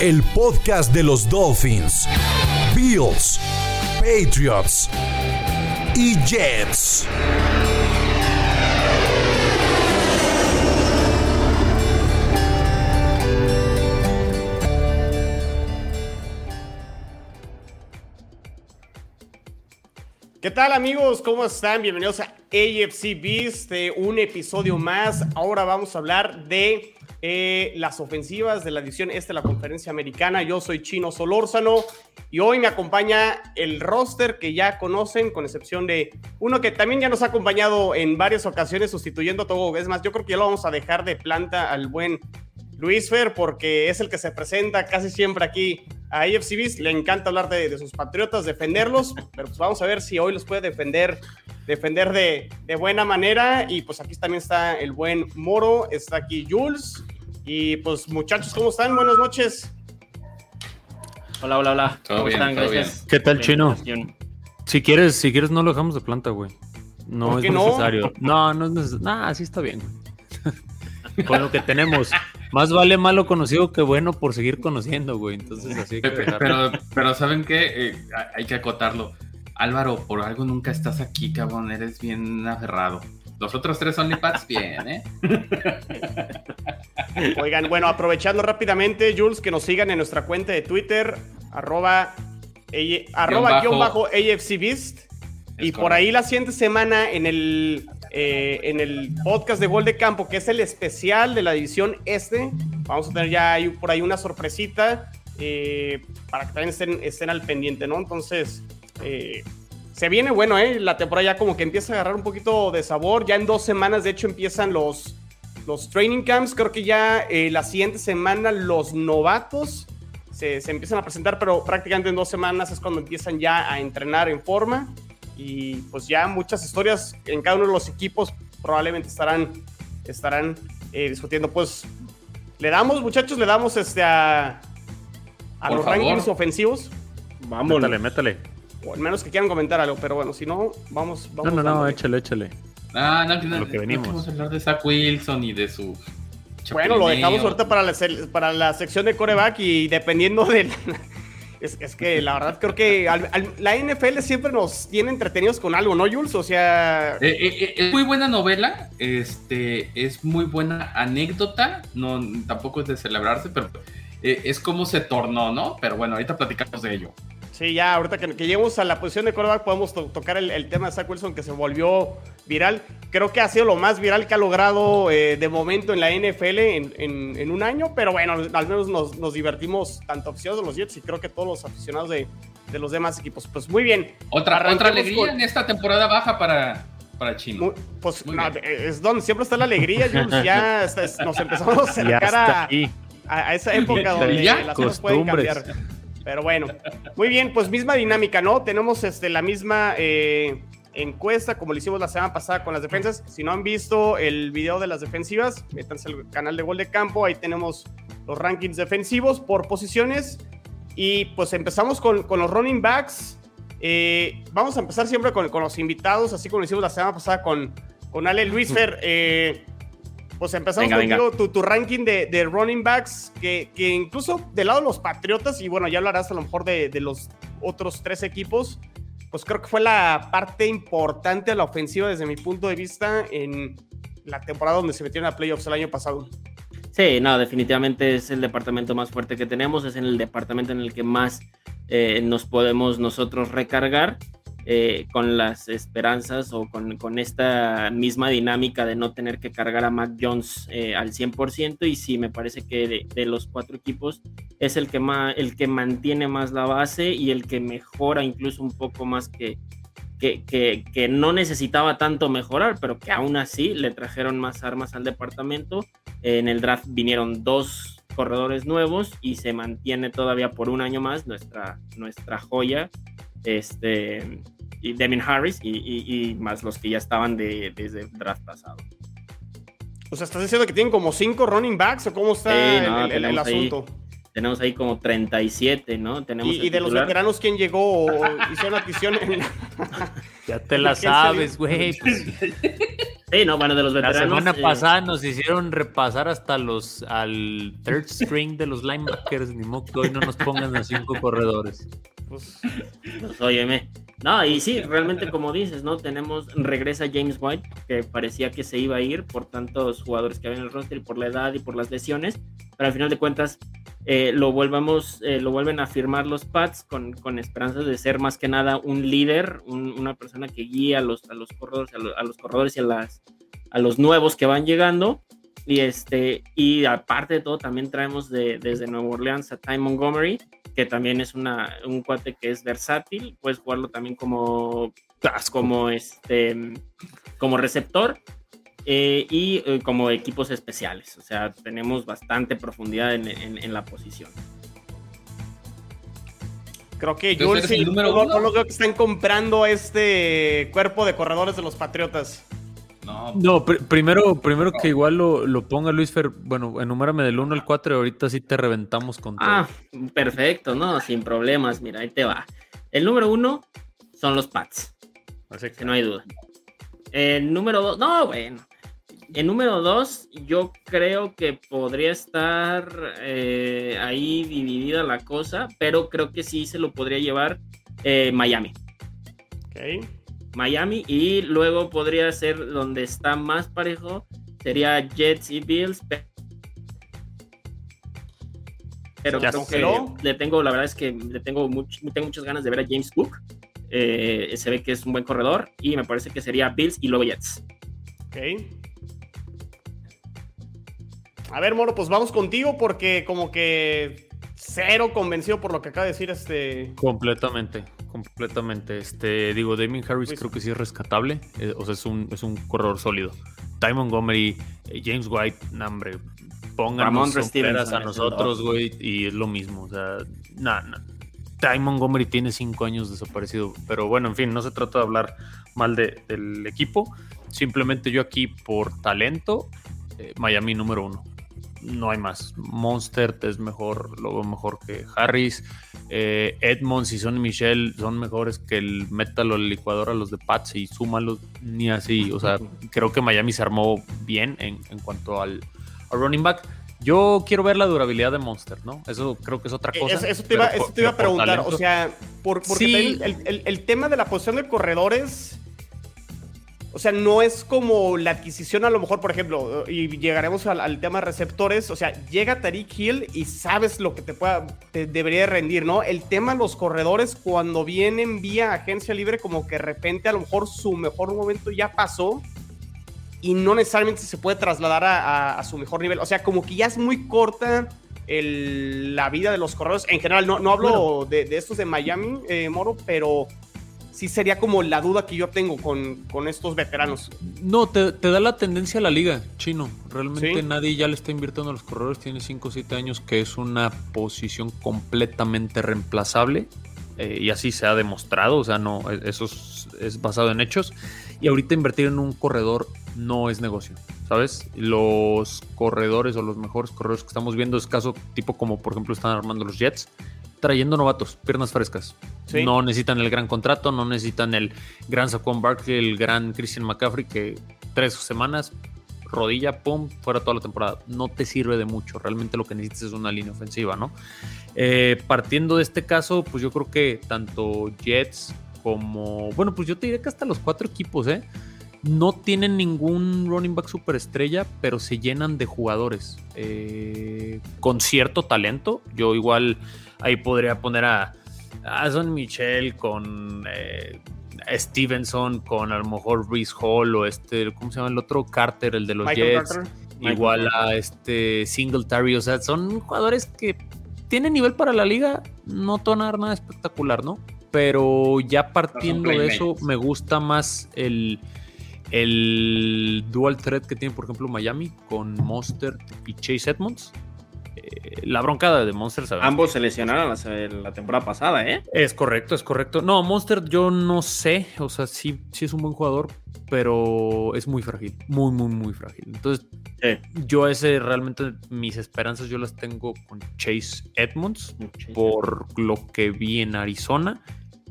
El podcast de los Dolphins, Bills, Patriots y Jets. ¿Qué tal amigos? ¿Cómo están? Bienvenidos a AFC Beast, eh, un episodio más. Ahora vamos a hablar de eh, las ofensivas de la edición este de la conferencia americana. Yo soy Chino Solórzano y hoy me acompaña el roster que ya conocen, con excepción de uno que también ya nos ha acompañado en varias ocasiones sustituyendo a Togo. Es más, yo creo que ya lo vamos a dejar de planta al buen Luis Fer, porque es el que se presenta casi siempre aquí a AFC Le encanta hablar de, sus patriotas, defenderlos, pero pues vamos a ver si hoy los puede defender, defender de, de, buena manera. Y pues aquí también está el buen Moro, está aquí Jules. Y pues muchachos, ¿cómo están? Buenas noches. Hola, hola, hola. ¿Cómo están? Gracias. ¿Qué tal, Chino? Si quieres, si quieres no lo dejamos de planta, güey. No es necesario. No, no es necesario. Nah, así está bien. Con lo que tenemos. Más vale malo conocido que bueno por seguir conociendo, güey. Entonces así que pero, pero, ¿saben qué? Eh, hay que acotarlo. Álvaro, por algo nunca estás aquí, cabrón. Eres bien aferrado. Los otros tres OnlyPads, bien, ¿eh? Oigan, bueno, aprovechando rápidamente, Jules, que nos sigan en nuestra cuenta de Twitter, arroba, arroba guion bajo AFCBeast. Y por ahí la siguiente semana en el eh, en el podcast de Gol de Campo, que es el especial de la división este. Vamos a tener ya por ahí una sorpresita eh, para que también estén, estén, al pendiente, ¿no? Entonces, eh, se viene bueno, ¿eh? La temporada ya como que empieza a agarrar un poquito de sabor. Ya en dos semanas, de hecho, empiezan los, los training camps. Creo que ya la siguiente semana los novatos se, se empiezan a presentar, pero prácticamente en dos semanas es cuando empiezan ya a entrenar en forma y pues ya muchas historias en cada uno de los equipos probablemente estarán, estarán eh, discutiendo. Pues le damos, muchachos, le damos este a, a los rankings ofensivos. Vamos, métale, métale. O al menos que quieran comentar algo, pero bueno, si no, vamos. vamos no, no, no, échale, échale. Ah, no, no, lo que venimos. vamos a hablar de Zach Wilson y de su. Bueno, lo dejamos ahorita para la, para la sección de coreback y dependiendo de, es, que la verdad creo que la NFL siempre nos tiene entretenidos con algo, ¿no, Jules? O sea... Eh, eh, eh, es muy buena novela, este, es muy buena anécdota, no, tampoco es de celebrarse, pero es como se tornó, ¿no? Pero bueno, ahorita platicamos de ello. Sí, ya, ahorita que, que lleguemos a la posición de quarterback podemos tocar el, tema de Zach Wilson que se volvió viral. Creo que ha sido lo más viral que ha logrado eh, de momento en la NFL en, un año, pero bueno, al menos nos, divertimos tanto aficionados de los Jets y creo que todos los aficionados de, los demás equipos. Pues muy bien. Otra, otra alegría en esta temporada baja para, para Chino. pues es donde siempre está la alegría, Jules. Ya nos empezamos a acercar a, a, esa época donde las cosas pueden cambiar. Pero bueno, muy bien, pues misma dinámica, ¿no? Tenemos este, la misma eh, encuesta como lo hicimos la semana pasada con las defensas. Si no han visto el video de las defensivas, métanse al canal de Gol de Campo, ahí tenemos los rankings defensivos por posiciones. Y pues empezamos con, con los running backs. Eh, vamos a empezar siempre con, con, los invitados, así como lo hicimos la semana pasada con, con Ale Luis Fer. Eh, pues empezamos contigo, Tu, ranking de, running backs, que, incluso del lado de los Patriotas, y bueno, ya hablarás a lo mejor de, los otros tres equipos, pues creo que fue la parte importante de la ofensiva desde mi punto de vista en la temporada donde se metieron a playoffs el año pasado. Sí, no, definitivamente es el departamento más fuerte que tenemos, es en el departamento en el que más eh, nos podemos nosotros recargar. Eh, con las esperanzas o con, esta misma dinámica de no tener que cargar a Mac Jones eh, al 100% y sí me parece que de, los cuatro equipos es el que, más, el que mantiene más la base y el que mejora incluso un poco más que, que, no necesitaba tanto mejorar, pero que aún así le trajeron más armas al departamento. En el draft vinieron dos corredores nuevos y se mantiene todavía por un año más nuestra, nuestra joya, este, y Devin Harris y, más los que ya estaban de, desde el draft pasado. O sea, ¿estás diciendo que tienen como cinco running backs o cómo está el, asunto? tenemos ahí como 37, ¿no? Tenemos ¿Y, de los veteranos quién llegó o hizo una adquisición? ya te la sabes, güey. Pues. Sí, no, bueno, de los veteranos. La semana eh, pasada nos hicieron repasar hasta los al third string de los linebackers, ni modo que hoy no nos pongan a cinco corredores. Pues, pues óyeme. No, y sí, realmente como dices, ¿no? Tenemos, regresa James White, que parecía que se iba a ir por tantos jugadores que había en el roster y por la edad y por las lesiones, pero al final de cuentas eh, lo, volvamos, eh, lo vuelven a firmar los Pats con, con, esperanzas de ser más que nada un líder, una persona que guía a los, a los corredores, a, los corredores y a, las, a los nuevos que van llegando. Y, este, y aparte de todo, también traemos de, desde Nueva Orleans a Ty Montgomery, que también es una, un cuate que es versátil, puedes jugarlo también como, como, este, como receptor eh, y eh, como equipos especiales. O sea, tenemos bastante profundidad en, la posición. Creo que yo sí, no, lo veo que están comprando este cuerpo de corredores de los Patriotas. No, primero, primero que igual lo, ponga Luis Fer, bueno, enumérame del 1 al 4 y ahorita sí te reventamos con todo. Ah, perfecto, no, sin problemas, mira, ahí te va. El número 1 son los Pats. Así que no hay duda. El número 2, no, bueno, en número 2, yo creo que podría estar eh, ahí dividida la cosa, pero creo que sí se lo podría llevar eh, Miami. Ok. Miami y luego podría ser donde está más parejo, sería Jets y Bills. Pero creo que le tengo, la verdad es que le tengo, tengo muchas ganas de ver a James Cook. Eh, se ve que es un buen corredor y me parece que sería Bills y luego Jets. Ok. A ver, Moro, pues vamos contigo porque como que cero convencido por lo que acaba de decir este. Completamente, completamente. Este, digo, Damien Harris creo que sí es rescatable. Eh, o sea, es un, es un corredor sólido. Ty Montgomery, eh, James White, nombre, pónganos a nosotros, güey, y es lo mismo. O sea, nada, nah, Ty Montgomery tiene cinco años desaparecido. Pero bueno, en fin, no se trata de hablar mal del equipo. Simplemente yo aquí, por talento, eh, Miami número uno no hay más. Monster es mejor, lo veo mejor que Harris. Eh, Edmonds y Sonny Michel son mejores que el Metal o el licuador a los de Pats y súmalos ni así. O sea, creo que Miami se armó bien en, cuanto al, running back. Yo quiero ver la durabilidad de Monster, ¿no? Eso creo que es otra cosa. Eso, te, iba, a preguntar. O sea, por, porque el, el, tema de la posición de corredores o sea, no es como la adquisición a lo mejor, por ejemplo, y llegaremos al, tema de receptores, o sea, llega Tariq Hill y sabes lo que te, pueda, te debería rendir, ¿no? El tema de los corredores, cuando vienen vía agencia libre, como que de repente a lo mejor su mejor momento ya pasó y no necesariamente se puede trasladar a, su mejor nivel. O sea, como que ya es muy corta la vida de los corredores. En general, no, no hablo de, estos de Miami, eh, Moro, pero sí sería como la duda que yo tengo con, estos veteranos. No, te, da la tendencia a la liga, chino. Realmente nadie ya le está invirtiendo a los corredores, tiene 5 o 7 años, que es una posición completamente reemplazable. Eh, y así se ha demostrado, o sea, no, e, eso es, basado en hechos. Y ahorita invertir en un corredor no es negocio, ¿sabes? Los corredores o los mejores corredores que estamos viendo es caso tipo como por ejemplo están armando los Jets, trayendo novatos, piernas frescas. No necesitan el gran contrato, no necesitan el gran Saquon Barkley, el gran Christian McCaffrey, que tres semanas, rodilla, pum, fuera toda la temporada. No te sirve de mucho. Realmente lo que necesitas es una línea ofensiva, ¿no? Eh, partiendo de este caso, pues yo creo que tanto Jets como. Bueno, pues yo te diré que hasta los cuatro equipos, ¿eh? No tienen ningún running back superestrella, pero se llenan de jugadores eh, con cierto talento. Yo igual Ahí podría poner a, a Son Michel con eh, Stevenson, con a lo mejor Reese Hall o este, ¿cómo se llama el otro? Carter, el de los Jets. Igual a este Singletary. O sea, son jugadores que tienen nivel para la liga. No dar nada espectacular, ¿no? Pero ya partiendo de eso, me gusta más el, el dual threat que tiene, por ejemplo, Miami con Monster y Chase Edmonds la broncada de Monster. Ambos se lesionaron la, temporada pasada, ¿eh? Es correcto, es correcto. No, Monster yo no sé, o sea, sí, sí es un buen jugador, pero es muy frágil, muy, muy, muy frágil. Entonces, yo ese realmente mis esperanzas yo las tengo con Chase Edmonds por lo que vi en Arizona.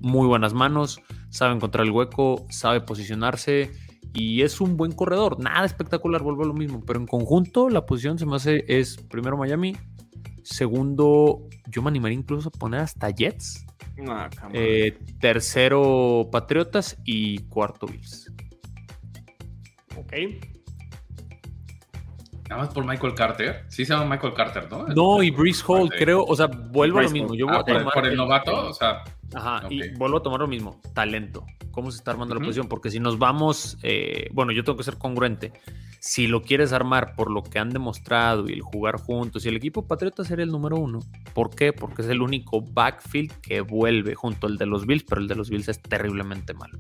Muy buenas manos, sabe encontrar el hueco, sabe posicionarse y es un buen corredor. Nada espectacular, vuelvo a lo mismo, pero en conjunto la posición se me hace es primero Miami, segundo yo me animaría incluso a poner hasta Jets, eh, tercero Patriotas y cuarto Bills. Ok. Nada más por Michael Carter. Sí se llama Michael Carter, ¿no? No, y Breeze Hall, creo, o sea, vuelvo a lo mismo. Yo voy a ah, tomar por, el, novato, o sea. Ajá, y vuelvo a tomar lo mismo, talento. ¿Cómo se está armando la posición? Porque si nos vamos, eh, bueno, yo tengo que ser congruente. Si lo quieres armar por lo que han demostrado y el jugar juntos, y el equipo Patriota sería el número uno. ¿Por qué? Porque es el único backfield que vuelve junto al de los Bills, pero el de los Bills es terriblemente malo.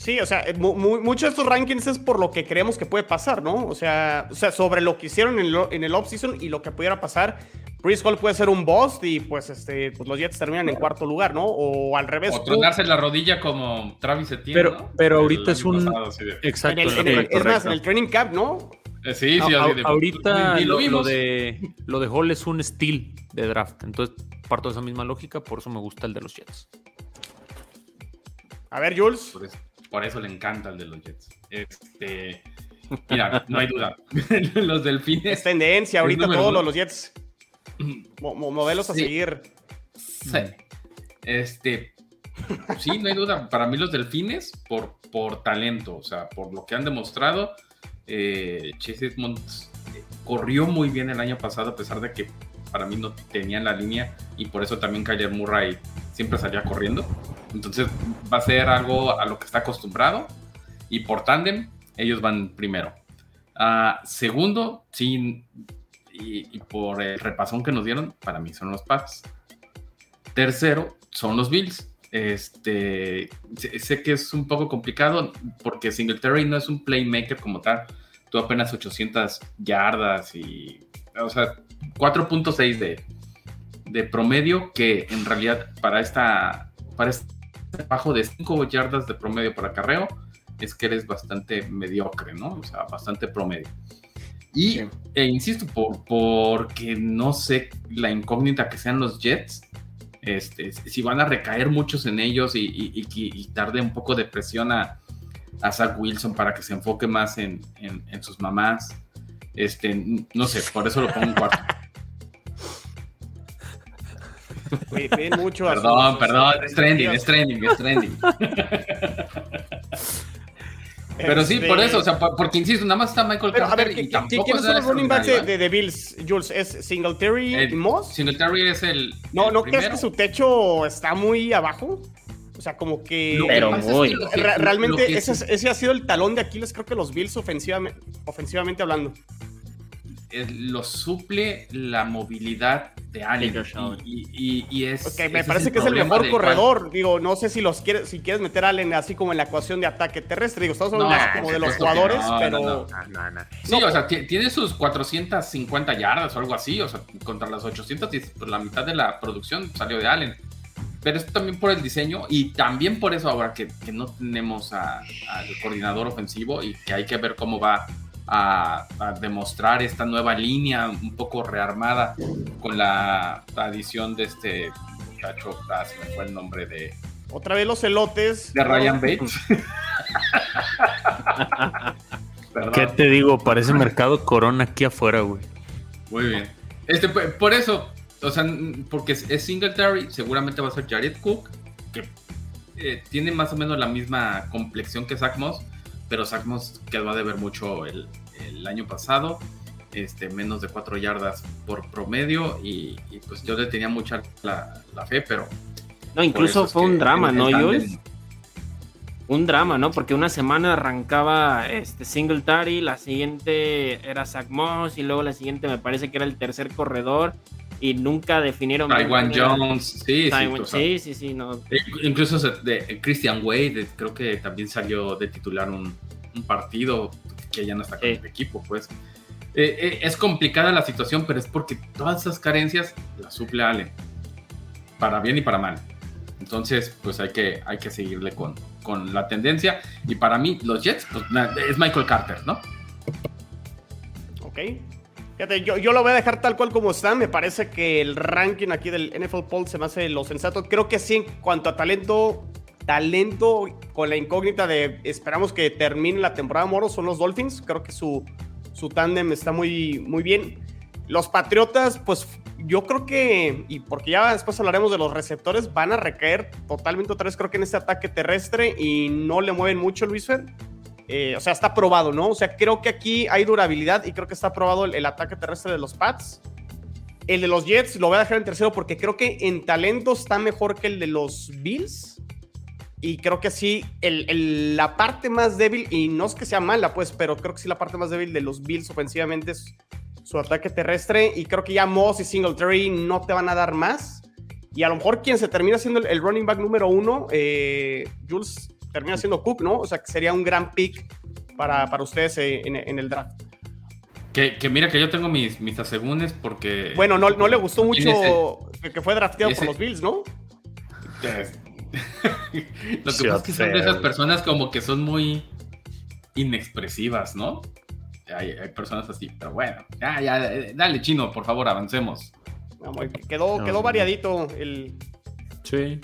Sí, o sea, muchos de estos rankings es por lo que creemos que puede pasar, ¿no? O sea, o sea sobre lo que hicieron en, en el offseason y lo que pudiera pasar. Breeze Hall puede ser un boss y pues, este, pues los Jets terminan en cuarto lugar, ¿no? O al revés. O tronarse la rodilla como Travis Etienne, Pero, ¿no? pero ahorita es un... Exacto. es más, en el training camp, ¿no? Eh, sí, sí, de, ahorita lo, lo, de, lo de Hall es un steal de draft. Entonces, parto de esa misma lógica, por eso me gusta el de los Jets. A ver, Jules. Por eso le encanta el de los Jets. Este, mira, no hay duda. los delfines. Es tendencia ahorita todos los Jets. modelos a seguir. Sí. Este. Sí, no hay duda. Para mí los delfines, por, por talento, o sea, por lo que han demostrado, eh, Chase corrió muy bien el año pasado, a pesar de que para mí no tenían la línea y por eso también Kyler Murray siempre salía corriendo. Entonces va a ser algo a lo que está acostumbrado. Y por tándem, ellos van primero. Ah, segundo, sí, y, por el repasón que nos dieron, para mí son los Pats. Tercero, son los Bills. Este, sé, que es un poco complicado porque Singletary no es un playmaker como tal. Tú apenas 800 yardas y, o sea, 4.6 de, de promedio que en realidad para esta para este bajo de 5 yardas de promedio para carreo es que eres bastante mediocre, ¿no? O sea, bastante promedio. Y e insisto, por, porque no sé la incógnita que sean los Jets, este, si van a recaer muchos en ellos y, y, darle un poco de presión a, a, Zach Wilson para que se enfoque más en, en, sus mamás. Este, no sé, por eso lo pongo en cuarto. mucho perdón, perdón, es trending, es trending, es trending. Pero sí, por eso, o sea, porque insisto, nada más está Michael Carter y tampoco ¿quiénes son los running backs de, Bills, Jules? ¿Es Singletary y Moss? Singletary es el. No, ¿no crees que su techo está muy abajo? O sea, como que. Pero muy. realmente ese, ha sido el talón de Aquiles, creo que los Bills ofensivamente, ofensivamente hablando. Lo suple la movilidad de Allen. Y, y, es. me parece que es el mejor corredor. Digo, no sé si los quieres, si quieres meter a Allen así como en la ecuación de ataque terrestre. Digo, estamos hablando como de los jugadores, pero. sí, o sea, tiene sus 450 yardas o algo así. O sea, contra las 800, pues la mitad de la producción salió de Allen. Pero esto también por el diseño y también por eso ahora que, no tenemos al coordinador ofensivo y que hay que ver cómo va a, demostrar esta nueva línea un poco rearmada con la adición de este muchacho, ah, se me fue el nombre de... Otra vez los elotes. De Ryan Bates. ¿Qué te digo? Parece mercado corona aquí afuera, güey. Muy bien. Este, por eso, o sea, porque es Singletary, seguramente va a ser Jared Cook, que eh, tiene más o menos la misma complexión que Zach Moss, pero Zach Moss quedó a deber mucho el, el año pasado, este, menos de 4 yardas por promedio y, pues yo le tenía mucha la, fe, pero... No, incluso fue un drama, ¿no, Jules? Un drama, ¿no? Porque una semana arrancaba este Singletary, la siguiente era Zach Moss y luego la siguiente me parece que era el tercer corredor y nunca definieron. Taiwan Jones, sí, sí, sí, sí, no. E incluso de Christian Wade, creo que también salió de titular un, un partido que ya no está con el equipo, pues. eh, eh, es complicada la situación, pero es porque todas esas carencias las suple Allen, para bien y para mal. Entonces, pues hay que, hay que seguirle con, con la tendencia. Y para mí, los Jets, pues es Michael Carter, ¿no? Ok. Fíjate, yo, yo, lo voy a dejar tal cual como está. Me parece que el ranking aquí del NFL Poll se me hace lo sensato. Creo que sí, en cuanto a talento, talento con la incógnita de esperamos que termine la temporada Moro son los Dolphins. Creo que su, su tándem está muy, muy bien. Los Patriotas, pues yo creo que, y porque ya después hablaremos de los receptores, van a recaer totalmente otra vez, creo que en este ataque terrestre y no le mueven mucho, Luis Fer. Eh, o sea, está probado, ¿no? O sea, creo que aquí hay durabilidad y creo que está probado el, ataque terrestre de los Pats. El de los Jets lo voy a dejar en tercero porque creo que en talento está mejor que el de los Bills. Y creo que sí, el, la parte más débil, y no es que sea mala, pues, pero creo que sí la parte más débil de los Bills ofensivamente es su ataque terrestre. Y creo que ya Moss y Singletary no te van a dar más. Y a lo mejor quien se termina siendo el, running back número uno, eh, Jules, termina siendo Cook, ¿no? O sea, que sería un gran pick para, para ustedes eh, en, el draft. Que, que, mira que yo tengo mis, mis asegúnes porque... Bueno, no, no le gustó mucho que fue drafteado por los Bills, ¿no? Lo que pasa es que son de esas personas como que son muy inexpresivas, ¿no? Hay, personas así, pero bueno, ya, ya, dale chino, por favor, avancemos. quedó, quedó variadito el,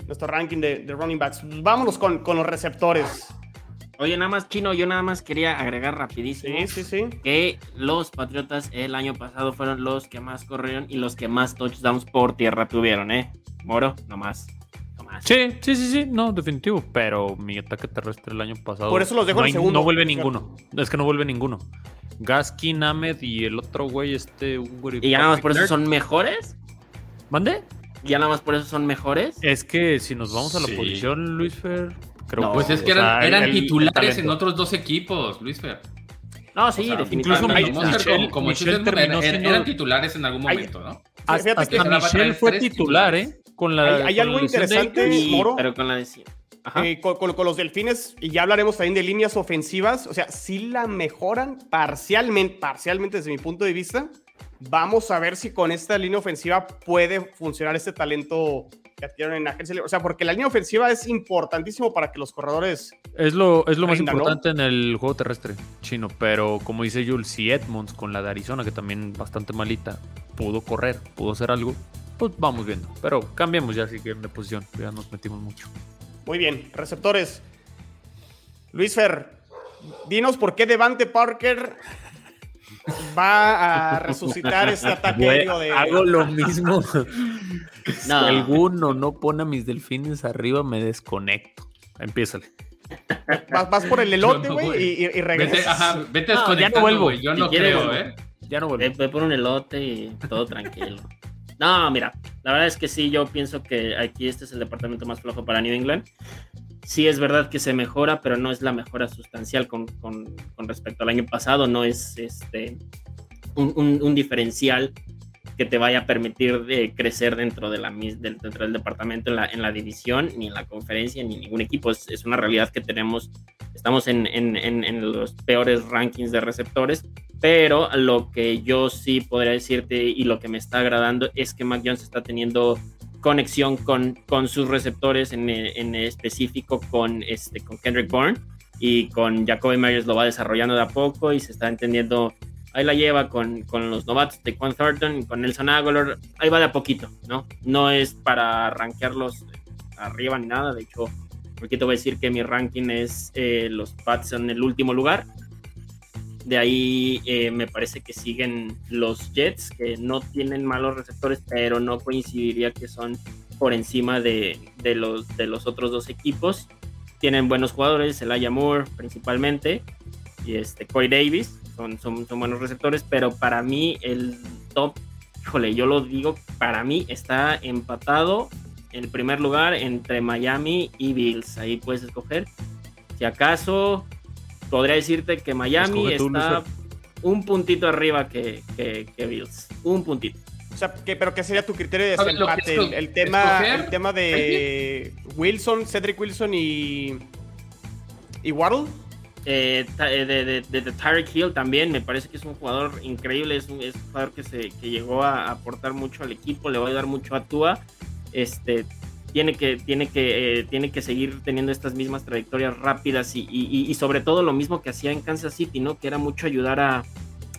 nuestro ranking de, running backs. Vámonos con, con, los receptores. Oye, nada más, Chino, yo nada más quería agregar rapidísimo que los Patriotas el año pasado fueron los que más corrieron y los que más touchdowns por tierra tuvieron, ¿eh? Moro, nomás. Sí, sí, sí, sí, no, definitivo. Pero mi ataque terrestre el año pasado. Por eso los dejo no en segundo. No vuelve ninguno. Es que no vuelve ninguno. Gaskin, Ahmed y el otro güey, este. ¿Y ya nada más por eso son mejores? ¿Mande? ¿Ya nada más por eso son mejores? Es que si nos vamos a la posición, Luis Fer. Creo pues es que eran, titulares en otros dos equipos, Luis Fer. No, sí, definitivamente. Incluso como, eran, titulares en algún momento, ¿no? Hasta, hasta Michelle fue titular, ¿eh? Hay, algo interesante, Moro, pero con la eh, con, los delfines, y ya hablaremos también de líneas ofensivas, o sea, si la mejoran parcialmente, parcialmente desde mi punto de vista. Vamos a ver si con esta línea ofensiva puede funcionar este talento que adquirieron en agencia. O sea, porque la línea ofensiva es importantísimo para que los corredores. Es lo, es lo más importante en el juego terrestre chino. Pero como dice Jules, si Edmonds con la de Arizona, que también bastante malita, pudo correr, pudo hacer algo, pues vamos viendo. Pero cambiemos ya si quieren de posición, ya nos metimos mucho. Muy bien, receptores. Luis Fer, dinos por qué Devante Parker va a resucitar este ataque de. Hago lo mismo. Si alguno no pone a mis delfines arriba, me desconecto. Empiézale. Vas, por el elote, güey, y, y, regresas. Vete, ajá, vete no, ya no vuelvo. Yo no creo, ¿eh? Ya no vuelvo. Ve por un elote y todo tranquilo. No, mira, la verdad es que sí, yo pienso que aquí este es el departamento más flojo para New England. Sí es verdad que se mejora, pero no es la mejora sustancial con, respecto al año pasado, no es este un, diferencial que te vaya a permitir de crecer dentro, de la, dentro del departamento en la, en la división, ni en la conferencia, ni en ningún equipo. Es, es una realidad que tenemos, estamos en, en, en, los peores rankings de receptores, pero lo que yo sí podría decirte y lo que me está agradando es que Mac Jones está teniendo conexión con, con sus receptores, en, en específico con, este, con Kendrick Bourne y con Jacoby Myers lo va desarrollando de a poco y se está entendiendo ahí la lleva con, con, los novatos de Quan Thornton y con Nelson Aguilar, ahí va de a poquito, ¿no? No es para rankearlos arriba ni nada, de hecho, porque te voy a decir que mi ranking es eh, los Pats en el último lugar, de ahí eh, me parece que siguen los Jets, que no tienen malos receptores, pero no coincidiría que son por encima de, de los, de los otros dos equipos. Tienen buenos jugadores, Elijah Moore principalmente, y este Corey Davis, son, son, son, buenos receptores, pero para mí el top, híjole, yo lo digo, para mí está empatado en el primer lugar entre Miami y Bills. Ahí puedes escoger. Si acaso podría decirte que Miami está un puntito arriba que, que, Bills. Un puntito. O sea, pero ¿qué sería tu criterio de desempate? El, tema, el tema de Wilson, Cedric Wilson y, y Waddle. Eh, eh, de, de, Tyreek Hill también, me parece que es un jugador increíble, es un, jugador que, se, que llegó a aportar mucho al equipo, le va a ayudar mucho a Tua. Este, tiene que, tiene que, tiene que seguir teniendo estas mismas trayectorias rápidas y, y, sobre todo lo mismo que hacía en Kansas City, ¿no? Que era mucho ayudar a,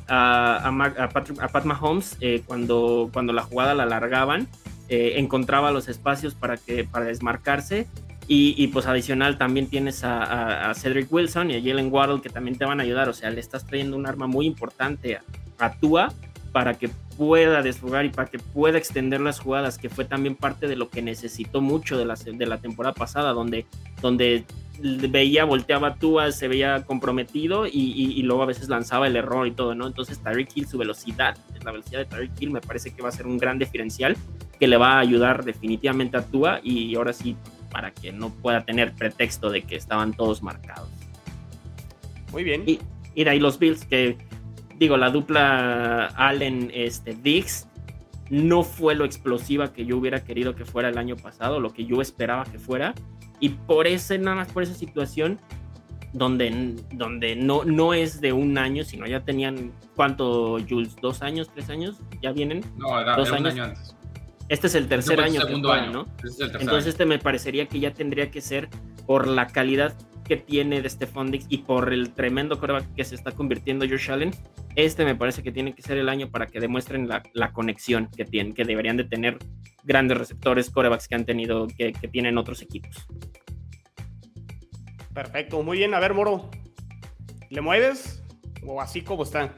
a, a, Pat, Mahomes cuando, cuando la jugada la alargaban, encontraba los espacios para, que, para desmarcarse y, pues adicional también tienes a, Cedric Wilson y a Jalen Waddle que también te van a ayudar. O sea, le estás trayendo un arma muy importante a, Tua para que pueda desfogar y para que pueda extender las jugadas, que fue también parte de lo que necesitó mucho de la, de la temporada pasada, donde, donde veía, volteaba Tua, se veía comprometido y, luego a veces lanzaba el error y todo, ¿no? Entonces Tyreek Hill, su velocidad, la velocidad de Tyreek Hill me parece que va a ser un gran diferencial que le va a ayudar definitivamente a Tua y ahora sí para que no pueda tener pretexto de que estaban todos marcados. Muy bien. Y, y ahí los Bills, que digo, la dupla Allen este, Diggs no fue lo explosiva que yo hubiera querido que fuera el año pasado, lo que yo esperaba que fuera. Y por ese, nada más por esa situación, donde, donde no, no es de un año, sino ya tenían, ¿cuánto, Jules? ¿Dos años, tres años? ¿Ya vienen? No, era, dos años. un año antes. Este es el tercer año. ¿no? Entonces este me parecería que ya tendría que ser por la calidad que tiene de Stephon Dix y por el tremendo coreback que se está convirtiendo Josh Allen, este me parece que tiene que ser el año para que demuestren la, conexión que tienen, que deberían de tener grandes receptores, corebacks que han tenido, que, que tienen otros equipos. Perfecto, muy bien. A ver, Moro, ¿le mueves o así como está?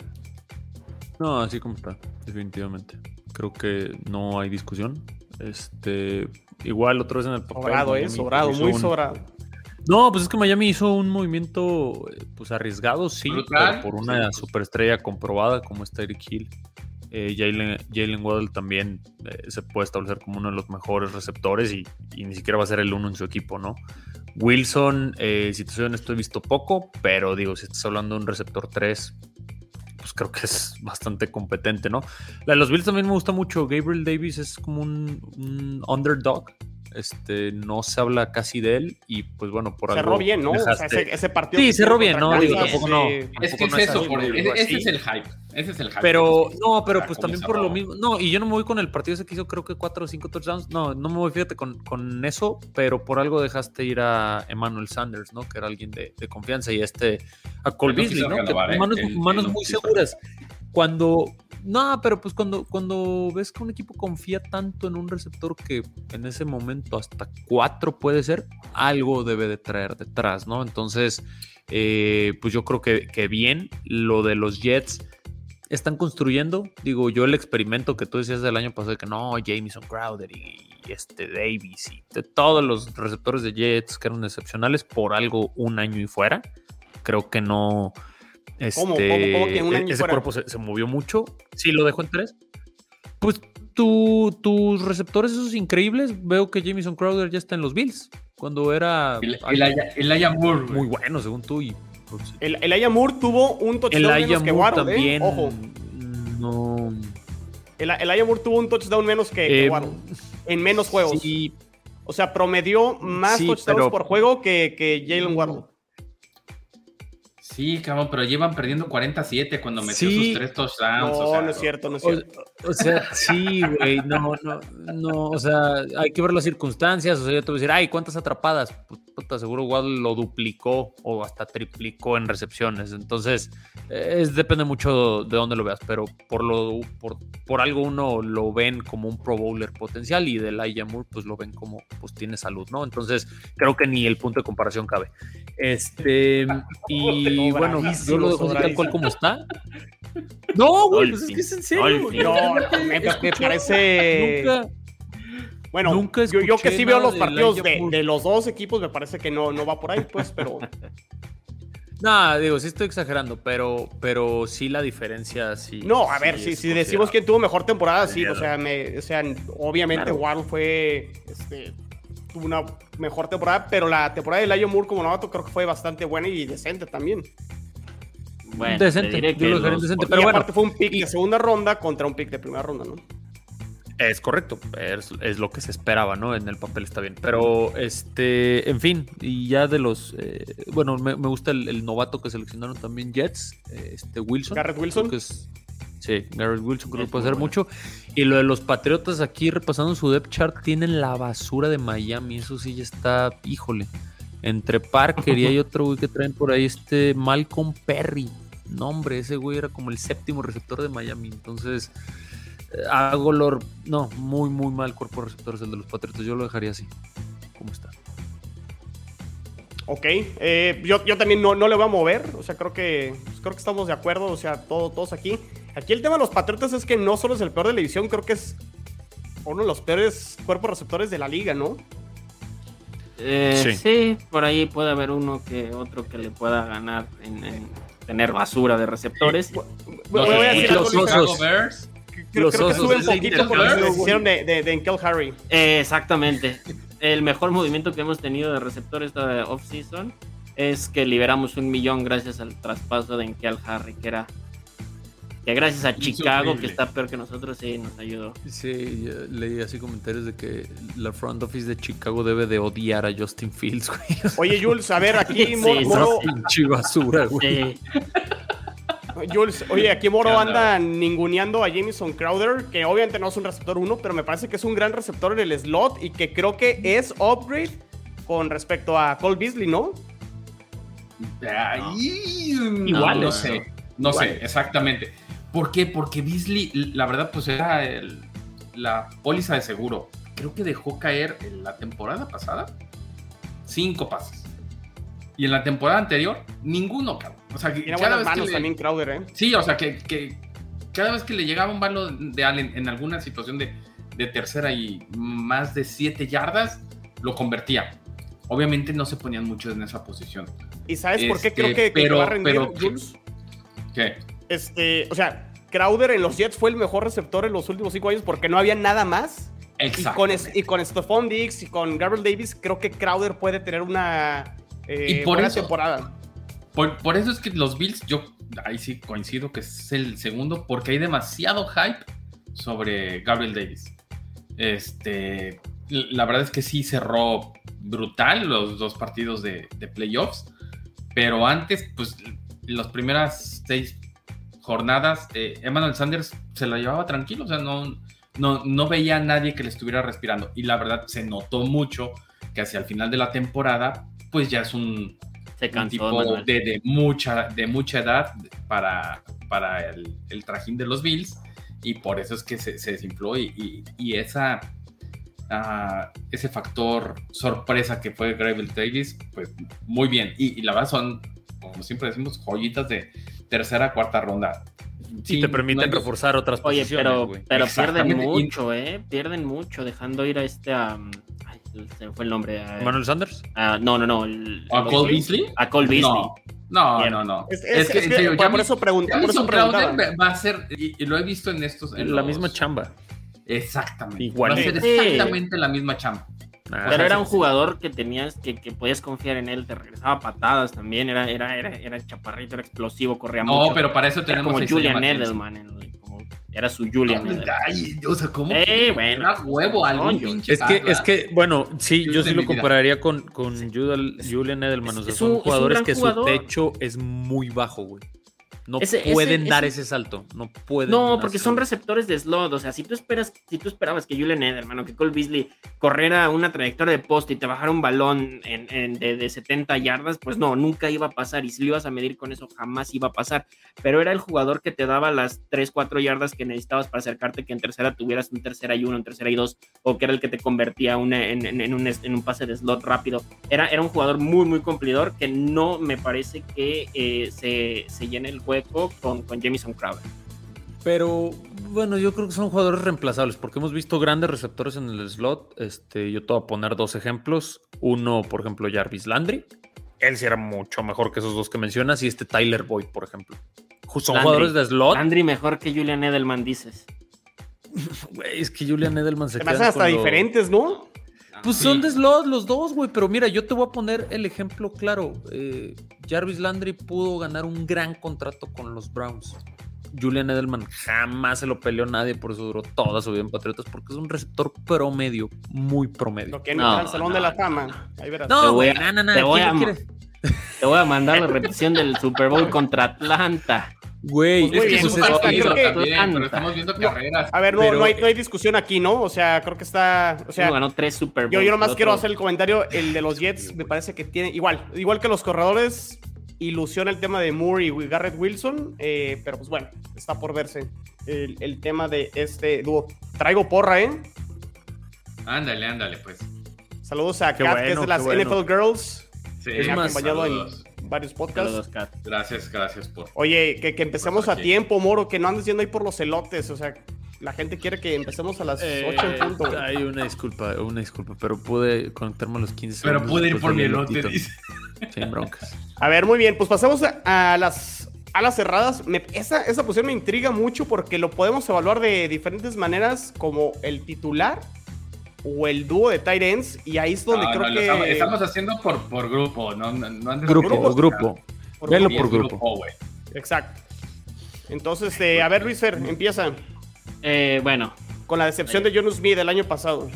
No, así como está, definitivamente. Creo que no hay discusión. Este, igual otra vez en el papel. Sobrado, eh, sobrado, muy sobrado. No, pues es que Miami hizo un movimiento eh, pues arriesgado, sí, por una superestrella comprobada como es Tyreek Hill. Eh, Jalen, Waddle también eh, se puede establecer como uno de los mejores receptores y, ni siquiera va a ser el uno en su equipo, ¿no? Wilson, eh, si te soy honesto, he visto poco, pero digo, si estás hablando de un receptor 3, pues creo que es bastante competente, ¿no? La de los Bills también me gusta mucho. Gabriel Davis es como un, underdog. Este, no se habla casi de él y pues bueno, por cerró bien, ¿no? O sea, ese, partido. Sí, cerró bien, ¿no? Digo, tampoco no. Es que es eso, ese, es el hype. Ese es el hype. Pero, no, pero pues también por lo mismo. No, y yo no me voy con el partido ese que hizo, creo que 4 o 5 touchdowns. No, no me voy, fíjate, con, con eso, pero por algo dejaste ir a Emmanuel Sanders, ¿no? Que era alguien de, de confianza y este a Cole Beasley, ¿no? ¿eh? manos, muy seguras. Cuando, no, pero pues cuando, cuando ves que un equipo confía tanto en un receptor que en ese momento hasta cuatro puede ser, algo debe de traer detrás, ¿no? Entonces, eh, pues yo creo que, que, bien lo de los Jets están construyendo. Digo, yo el experimento que tú decías del año pasado que no, Jameson Crowder y, este Davis y de todos los receptores de Jets que eran excepcionales por algo un año y fuera. Creo que no, ¿Cómo, que un e-, año ese cuerpo se, movió mucho. Sí, lo dejó en tres. Pues tus receptores esos increíbles, veo que Jamison Crowder ya está en los Bills. Cuando era. El, Aya Moore. Muy bueno, según tú. Y, pues, el, el Aya Moore tuvo un touchdown menos que Waddle, ¿eh? también, Ojo. No. El, el Aya Moore tuvo un touchdown menos que, eh, En menos juegos. Sí. O sea, promedió más touchdowns por juego que, que Jalen Waddle. Sí, cabrón, pero llevan perdiendo 47 cuando metió sus tres touchdowns. No, o sea, no es cierto, no es cierto. O, sea, sí, güey, no, no, no, o sea, hay que ver las circunstancias. O sea, yo te voy a decir, ay, ¿cuántas atrapadas? Puta, seguro igual lo duplicó o hasta triplicó en recepciones. Entonces, es, depende mucho de dónde lo veas, pero por, lo, por, por algo uno lo ven como un Pro Bowler potencial y del Moore, pues lo ven como, pues tiene salud, ¿no? Entonces, creo que ni el punto de comparación cabe. Este, y bueno, yo lo dejo tal cual como está. No, güey, pues es que es en serio. No, me, parece. Nunca. Bueno, nunca yo, que sí veo los partidos de, los dos equipos, me parece que no, no va por ahí, pues, pero. No, digo, sí estoy exagerando, pero, pero sí la diferencia sí. No, a ver, si, si decimos que tuvo mejor temporada, sí, o sea, me, o sea obviamente claro. fue este, tuvo una mejor temporada, pero la temporada de Layo Moore como novato creo que fue bastante buena y decente también. Bueno, decente, yo decente, pero bueno. aparte fue un pick de segunda ronda contra un pick de primera ronda, ¿no? Es correcto, es, lo que se esperaba, ¿no? En el papel está bien. Pero, este, en fin, y ya de los, eh, bueno, me, gusta el, novato que seleccionaron también Jets, eh, este Wilson. Garrett Wilson. Sí, Garrett Wilson creo que puede hacer mucho. Y lo de los Patriotas aquí repasando su depth chart, tienen la basura de Miami, eso sí ya está, híjole. Entre Parker y hay otro güey que traen por ahí, este Malcolm Perry. No, hombre, ese güey era como el séptimo receptor de Miami. Entonces, a Golor, no, muy, muy mal cuerpo de receptores el de los Patriotas. Yo lo dejaría así, como está. Ok, eh, yo, también no, no, le voy a mover, o sea, creo que, pues, creo que estamos de acuerdo, o sea, todos aquí. Aquí el tema de los Patriotas es que no solo es el peor de la división, creo que es uno de los peores cuerpos receptores de la liga, ¿no? Eh, sí. por ahí puede haber uno que otro que le pueda ganar en, tener basura de receptores. voy a decir los osos. Creo, que sube un poquito por la decisión de, de, de Enkel Harry. exactamente. El mejor movimiento que hemos tenido de receptor esta off-season es que liberamos un millón gracias al traspaso de Enkel Harry, que era que gracias a Chicago, que está peor que nosotros, sí nos ayudó. Sí, leí así comentarios de que la front office de Chicago debe de odiar a Justin Fields, güey. Oye, Jules, a ver, aquí Moro... basura, güey. Jules, oye, aquí Moro anda ninguneando a Jameson Crowder, que obviamente no es un receptor 1, pero me parece que es un gran receptor en el slot y que creo que es upgrade con respecto a Cole Beasley, ¿no? Igual, no, sé, no sé, exactamente. ¿Por qué? Porque Beasley, la verdad, pues era la póliza de seguro. Creo que dejó caer en la temporada pasada cinco pases. Y en la temporada anterior, ninguno, cabrón. O sea, que cada vez que también Crowder, ¿eh? Sí, o sea, que, cada vez que le llegaba un balón de Allen en alguna situación de, tercera y más de siete yardas, lo convertía. Obviamente no se ponían muchos en esa posición. ¿Y sabes por qué creo que, pero, va a rendir, pero, ¿Qué? Este, o sea, Crowder en los Jets fue el mejor receptor en los últimos cinco años porque no había nada más. Exacto. Y con, Stephon Diggs y con Gabriel Davis, creo que Crowder puede tener una eh, buena temporada. Por, eso es que los Bills, yo ahí sí coincido que es el segundo, porque hay demasiado hype sobre Gabriel Davis. Este, la verdad es que sí cerró brutal los dos partidos de, playoffs, pero antes, pues, las primeras seis jornadas, eh, Emmanuel Sanders se la llevaba tranquilo, o sea, no, no, no veía a nadie que le estuviera respirando. Y la verdad se notó mucho que hacia el final de la temporada, pues ya es un, un tipo de, mucha, de mucha edad para, para el, trajín de los Bills y por eso es que se, desinfló y, esa, ah, ese factor sorpresa que fue Gravel Davis, pues muy bien. Y, la verdad son, como siempre decimos, joyitas de tercera, cuarta ronda. Sí, te permiten reforzar otras Oye, pero, pero pierden mucho, ¿eh? Pierden mucho dejando ir a este... se fue el nombre. ¿Manuel Sanders? Ah, no, no, no. ¿A Cole Beasley? A Cole Beasley. No, no, no, Es, es, que, serio, por, eso pregunté. Por eso va a ser, y, lo he visto en estos. En la misma chamba. Exactamente. Igual. Va a ser exactamente la misma chamba. Pero era un jugador que tenías, que, que, podías confiar en él, te regresaba patadas también, era, era, era, era chaparrito, era explosivo, corría mucho. No, pero para eso tenemos como Julian Edelman era su Julian. o sea, ¿cómo? Eh, bueno, era huevo, algún pinche. Es que, es que, bueno, sí, yo sí lo compararía con, con Julian Edelman. O sea, son jugadores que su techo es muy bajo, güey. No pueden dar ese, salto. No pueden. No, porque son receptores de slot. O sea, si tú esperas, si tú esperabas que Julian Edelman o que Cole Beasley corriera una trayectoria de poste y te bajara un balón en, de, 70 yardas, pues no, nunca iba a pasar. Y si lo ibas a medir con eso, jamás iba a pasar. Pero era el jugador que te daba las 3, 4 yardas que necesitabas para acercarte, que en tercera tuvieras un tercera y uno, en tercera y dos, o que era el que te convertía una, en, un, en, un, pase de slot rápido. Era, era un jugador muy, muy cumplidor que no me parece que eh, se, se llene el juego con, con Jamison Crowder. Pero bueno, yo creo que son jugadores reemplazables porque hemos visto grandes receptores en el slot. Este, yo te voy a poner dos ejemplos. Uno, por ejemplo, Jarvis Landry. Él sí era mucho mejor que esos dos que mencionas. Y este Tyler Boyd, por ejemplo. Son jugadores de slot. Landry mejor que Julian Edelman, dices. es que Julian Edelman se, queda hasta diferentes, ¿no? Pues son de slot los dos, güey. Pero mira, yo te voy a poner el ejemplo claro. Eh, Jarvis Landry pudo ganar un gran contrato con los Browns. Julian Edelman jamás se lo peleó nadie, por eso duró toda su vida en Patriotas, porque es un receptor promedio, muy promedio. Lo que no, al Salón de la Fama. Ahí verás. No, güey, no, no, no. Te voy, a, te voy a mandar la repetición del Super Bowl contra Atlanta. Güey, es que es pero estamos viendo carreras. A ver, no, hay, no, hay, discusión aquí, ¿no? O sea, creo que está. O sea, ganó tres Super Bowls. Yo, yo nomás quiero hacer el comentario. El de los Jets me parece que tiene. Igual, igual que los corredores, ilusiona el tema de Moore y Garrett Wilson. Eh, pero pues bueno, está por verse el, el tema de este dúo. Traigo porra, ¿eh? Ándale, ándale, pues. Saludos a Kat, que es de las NFL Girls. Sí, me ha acompañado en varios podcasts. Gracias, gracias por. Oye, que, que empecemos a tiempo, Moro, que no andes yendo ahí por los elotes, o sea. La gente quiere que empecemos a las 8 en eh, punto. Hay una disculpa, una disculpa, pero pude conectarme a los 15 Pero pude ir por mi elote, dice. Sin broncas. A ver, muy bien, pues pasamos a, las alas cerradas. esa, esa posición me intriga mucho porque lo podemos evaluar de diferentes maneras, como el titular o el dúo de tight ends y ahí es donde creo que estamos, haciendo por, por grupo, no, grupo, grupo. Por Velo por grupo. Exacto. Entonces, eh, a ver, Luis Fer, empieza. Eh, bueno. Con la decepción de John Smith del año pasado.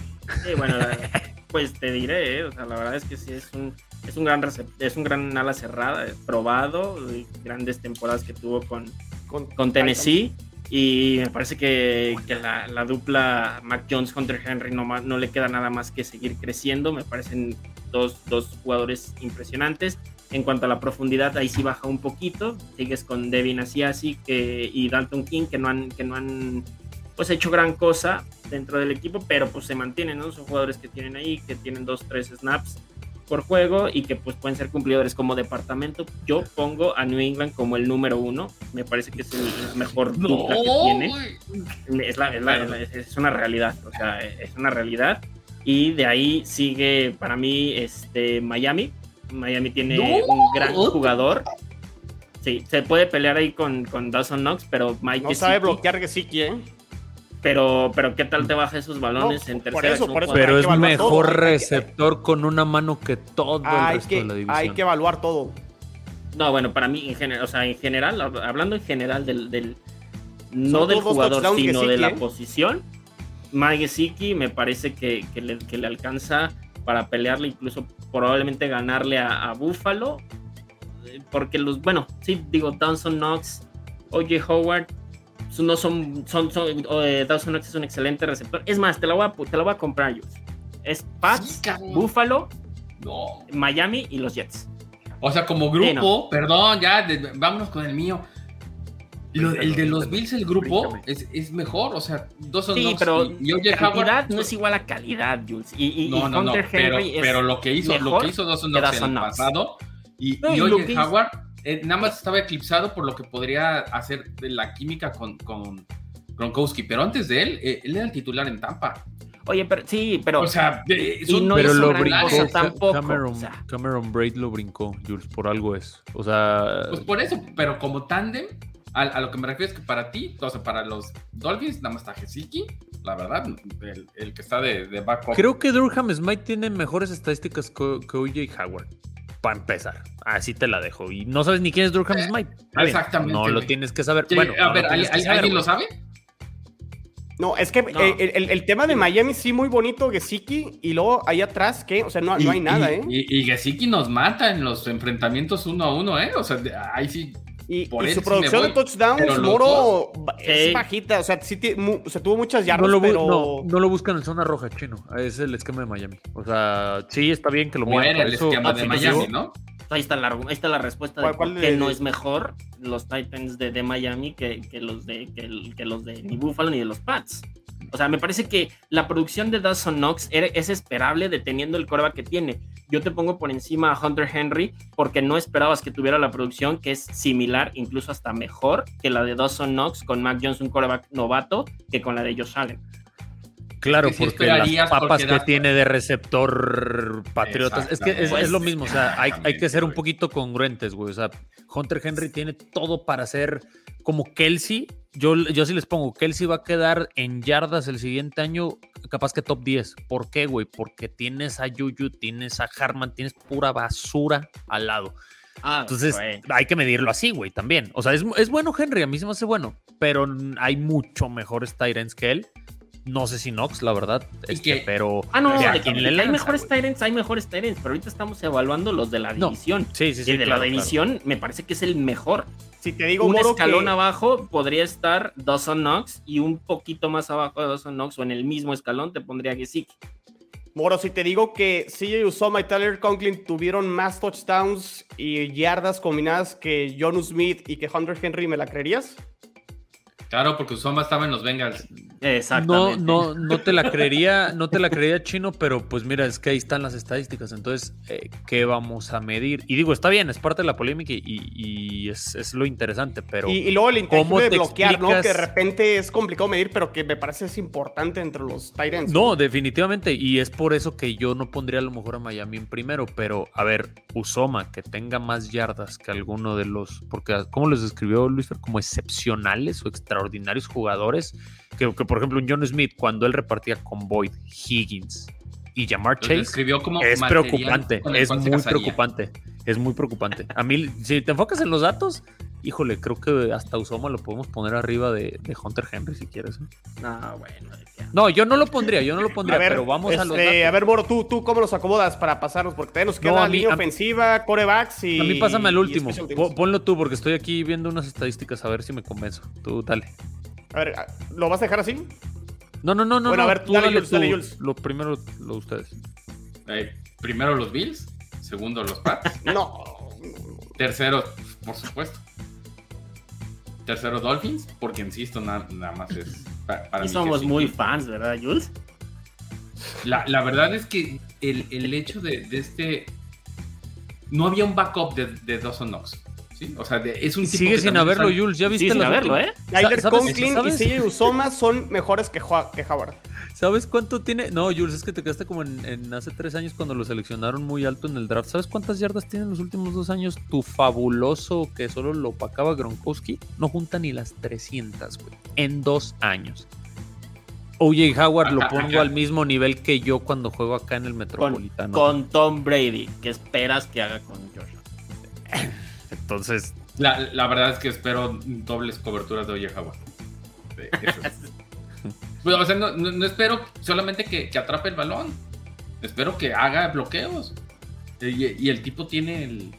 Sí, bueno, pues te diré, eh, o sea, la verdad es que sí es un, es un gran es un gran ala cerrada, probado, grandes temporadas que tuvo con, con, con Tennessee. Y me parece que, la, dupla Mac Jones Hunter Henry no, no le queda nada más que seguir creciendo. Me parecen dos, jugadores impresionantes. En cuanto a la profundidad, ahí sí baja un poquito. Sigues con Devin Asiasi y Dalton King, que no han, que no han pues, hecho gran cosa dentro del equipo, pero pues se mantienen, ¿no? Son jugadores que tienen ahí, que tienen dos, tres snaps por juego y que pues pueden ser cumplidores como departamento. Yo pongo a New England como el número uno. Me parece que es el mejor dupla que tiene. Es, es, una realidad, o sea, es una realidad. Y de ahí sigue para mí este Miami. Miami tiene un gran jugador. Sí, se puede pelear ahí con, con Dawson Knox, pero Mike. No sabe bloquear Gesicki, ¿eh? Pero, pero ¿qué tal te baja esos balones en tercera? pero es mejor receptor con una mano que todo el resto de la división. Hay que evaluar todo. No, bueno, para mí, en general, o sea, en general, hablando en general del, del no del jugador, sino de la ¿eh? posición, Mike me parece que, que, le, que, le, alcanza para pelearle, incluso probablemente ganarle a, a Buffalo, porque los, bueno, sí, digo, Dawson Knox, OJ Howard, no son, son, son eh, Dawson Knox es un excelente receptor. Es más, te la voy a, te la voy a comprar yo. Es Pats, Buffalo, Miami y los Jets. O sea, como grupo, perdón, ya, vámonos con el mío. el de los Bills, el grupo, es, es, mejor, o sea, dos son sí, pero y, calidad no es igual a calidad, Jules. Y, y, no, no, no, pero, pero, lo que hizo, lo que hizo Dawson Knox en el pasado y, y Oye Howard eh, nada más estaba eclipsado por lo que podría hacer la química con, con Gronkowski, pero antes de él, eh, él era el titular en Tampa. Oye, pero sí, pero. O sea, y no pero lo brincó tampoco. Cameron, Cameron, Braid lo brincó, Jules, por algo es. O sea. Pues por eso, pero como tándem, a, lo que me refiero es que para ti, o sea, para los Dolphins, nada más está Gesicki, la verdad, el, que está de, de backup. Creo que Durham Smite tiene mejores estadísticas que, que OJ Howard para empezar. Así te la dejo. Y no sabes ni quién es Durham eh, Smite. Exactamente. No lo tienes que saber. bueno, a ver, ¿alguien lo sabe? No, es que El, tema de Miami sí muy bonito, Gesicki, y luego ahí atrás, ¿qué? O sea, no, no hay nada, ¿eh? Y, y Gesicki nos mata en los enfrentamientos uno a uno, ¿eh? O sea, ahí sí y, su producción de touchdowns, Moro, es bajita. O sea, sí se tuvo muchas yardas, no lo, pero... No, lo buscan en zona roja, chino. Es el esquema de Miami. O sea, sí, está bien que lo miren. el esquema de Miami, ¿no? Ahí está la, ahí está la respuesta de por qué no es mejor los Titans de, de Miami que, que, los de, que, los de ni Buffalo ni de los Pats. O sea, me parece que la producción de Dawson Knox es esperable deteniendo el coreback que tiene. Yo te pongo por encima a Hunter Henry porque no esperabas que tuviera la producción que es similar, incluso hasta mejor que la de Dawson Knox con Mac Jones, un coreback novato, que con la de Josh Allen. Claro, porque las papas que tiene de receptor Patriotas. Es que es, lo mismo, o sea, hay, hay, que ser un poquito congruentes, güey. O sea, Hunter Henry tiene todo para ser como Kelsey. Yo, yo sí les pongo, Kelsey va a quedar en yardas el siguiente año, capaz que top 10. ¿Por qué, güey? Porque tienes a Juju, tienes a Harman, tienes pura basura al lado. Ah, Entonces hay que medirlo así, güey, también. O sea, es, es, bueno Henry, a mí se me hace bueno, pero hay mucho mejores Tyrants que él. No sé si Knox, la verdad. Este, pero. Ah, no, hay, mejores Tyrants, hay mejores Tyrants, pero ahorita estamos evaluando los de la división. sí, sí, sí. Y de la división me parece que es el mejor. Si te digo un escalón abajo, podría estar Dawson Knox y un poquito más abajo de Dawson Knox o en el mismo escalón te pondría Gesicki. Moro, si te digo que CJ Usoma y Tyler Conklin tuvieron más touchdowns y yardas combinadas que John Smith y que Hunter Henry, ¿me la creerías? Claro, porque Usoma estaba en los Bengals. No, no, no te la creería, no te la creería chino, pero pues mira, es que ahí están las estadísticas. Entonces, eh, ¿qué vamos a medir? Y digo, está bien, es parte de la polémica y, es, lo interesante, pero. Y, luego el intento de bloquear, ¿no? Que de repente es complicado medir, pero que me parece es importante entre los Tyrants. No, definitivamente. Y es por eso que yo no pondría a lo mejor a Miami en primero. Pero, a ver, Usoma, que tenga más yardas que alguno de los. Porque, ¿cómo les describió Luis? Como excepcionales o extraordinarios jugadores que, por ejemplo, un John Smith, cuando él repartía con Boyd, Higgins y Jamar Chase, escribió como es preocupante, es muy preocupante, es muy preocupante. A mí, si te enfocas en los datos, híjole, creo que hasta Usoma lo podemos poner arriba de, Hunter Henry si quieres. ¿eh? No, bueno. No, yo no lo pondría, yo no lo pondría, pero vamos a los este, datos. A ver, Boro, ¿tú, tú cómo los acomodas para pasarnos, porque todavía nos queda línea ofensiva, corebacks y... A mí pásame el último, ponlo tú, porque estoy aquí viendo unas estadísticas, a ver si me convenzo. Tú, dale. A ver, ¿lo vas a dejar así? No, no, no, no. Bueno, a ver, tú dale, Jules, Lo primero, lo ustedes. Eh, primero los Bills, segundo los Pats. no. Tercero, por supuesto. Tercero Dolphins, porque insisto, nada, más es para, y somos muy fans, ¿verdad, Jules? La, la verdad es que el, el hecho de, de, este. No había un backup de, de Dawson Knox. O sea, es un tipo Sigue sin haberlo, Jules. Ya viste sin haberlo, ¿eh? Tyler Conklin y CJ Usoma son mejores que, que Howard. ¿Sabes cuánto tiene? No, Jules, es que te quedaste como en, hace tres años cuando lo seleccionaron muy alto en el draft. ¿Sabes cuántas yardas tiene en los últimos dos años tu fabuloso que solo lo opacaba Gronkowski? No junta ni las 300, güey. En dos años. OJ Howard lo pongo al mismo nivel que yo cuando juego acá en el Metropolitano. Con, Tom Brady, ¿qué esperas que haga con George? Entonces. La, verdad es que espero dobles coberturas de Oye Howard. o sea, no, espero solamente que, atrape el balón. Espero que haga bloqueos. Y, el tipo tiene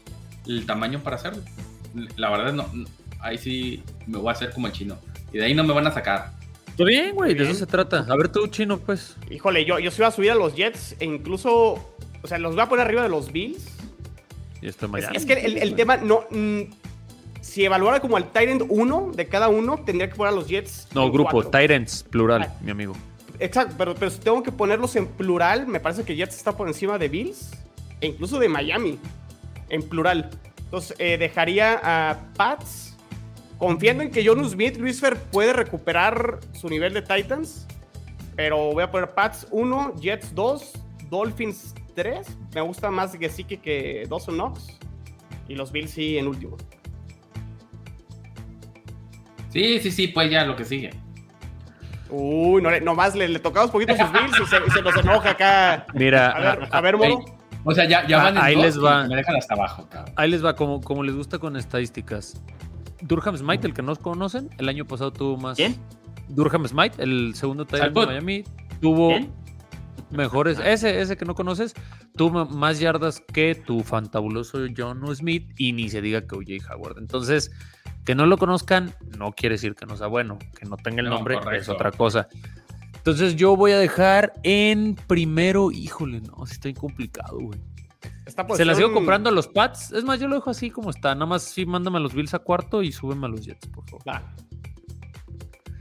el, tamaño para hacerlo. La verdad, no, ahí sí me voy a hacer como el chino. Y de ahí no me van a sacar. Está bien, güey, de eso se trata. A ver tú, chino, pues. Híjole, yo, yo se iba a subir a los Jets e incluso. O sea, los voy a poner arriba de los Bills. Es, que el, tema no. Mm, si evaluara como el Tyrant 1 de cada uno, tendría que poner a los Jets. No, grupo, Tyrants, plural, ah. mi amigo. Exacto, pero, pero si tengo que ponerlos en plural, me parece que Jets está por encima de Bills e incluso de Miami, en plural. Entonces, eh, dejaría a Pats, confiando en que John Smith, Luis Fer, puede recuperar su nivel de Titans, pero voy a poner Pats 1, Jets 2, Dolphins 3. Me gusta más Gesicki que Dawson Knox. Y los Bills sí en último. Sí, sí, sí, pues ya lo que sigue. Uy, no, nomás le, le tocamos poquito sus Bills y se, nos enoja acá. Mira, a ver, a ver Moro. O sea, ya, ya van en ahí les va. Me dejan hasta abajo, cabrón. Ahí les va, como, como les gusta con estadísticas. Durham Smite, el que no conocen, el año pasado tuvo más. ¿Quién? Durham Smite, el segundo tight de Miami, tuvo mejores. Ese, ese que no conoces, tuvo más yardas que tu fantabuloso John Smith y ni se diga que OJ Howard. Entonces, que no lo conozcan no quiere decir que no sea bueno. Que no tenga el nombre es otra cosa. Entonces, yo voy a dejar en primero. Híjole, no, si está complicado, güey. Se la sigo comprando a los Pats. Es más, yo lo dejo así como está. Nada más sí, mándame a los Bills a cuarto y súbeme a los Jets, por favor.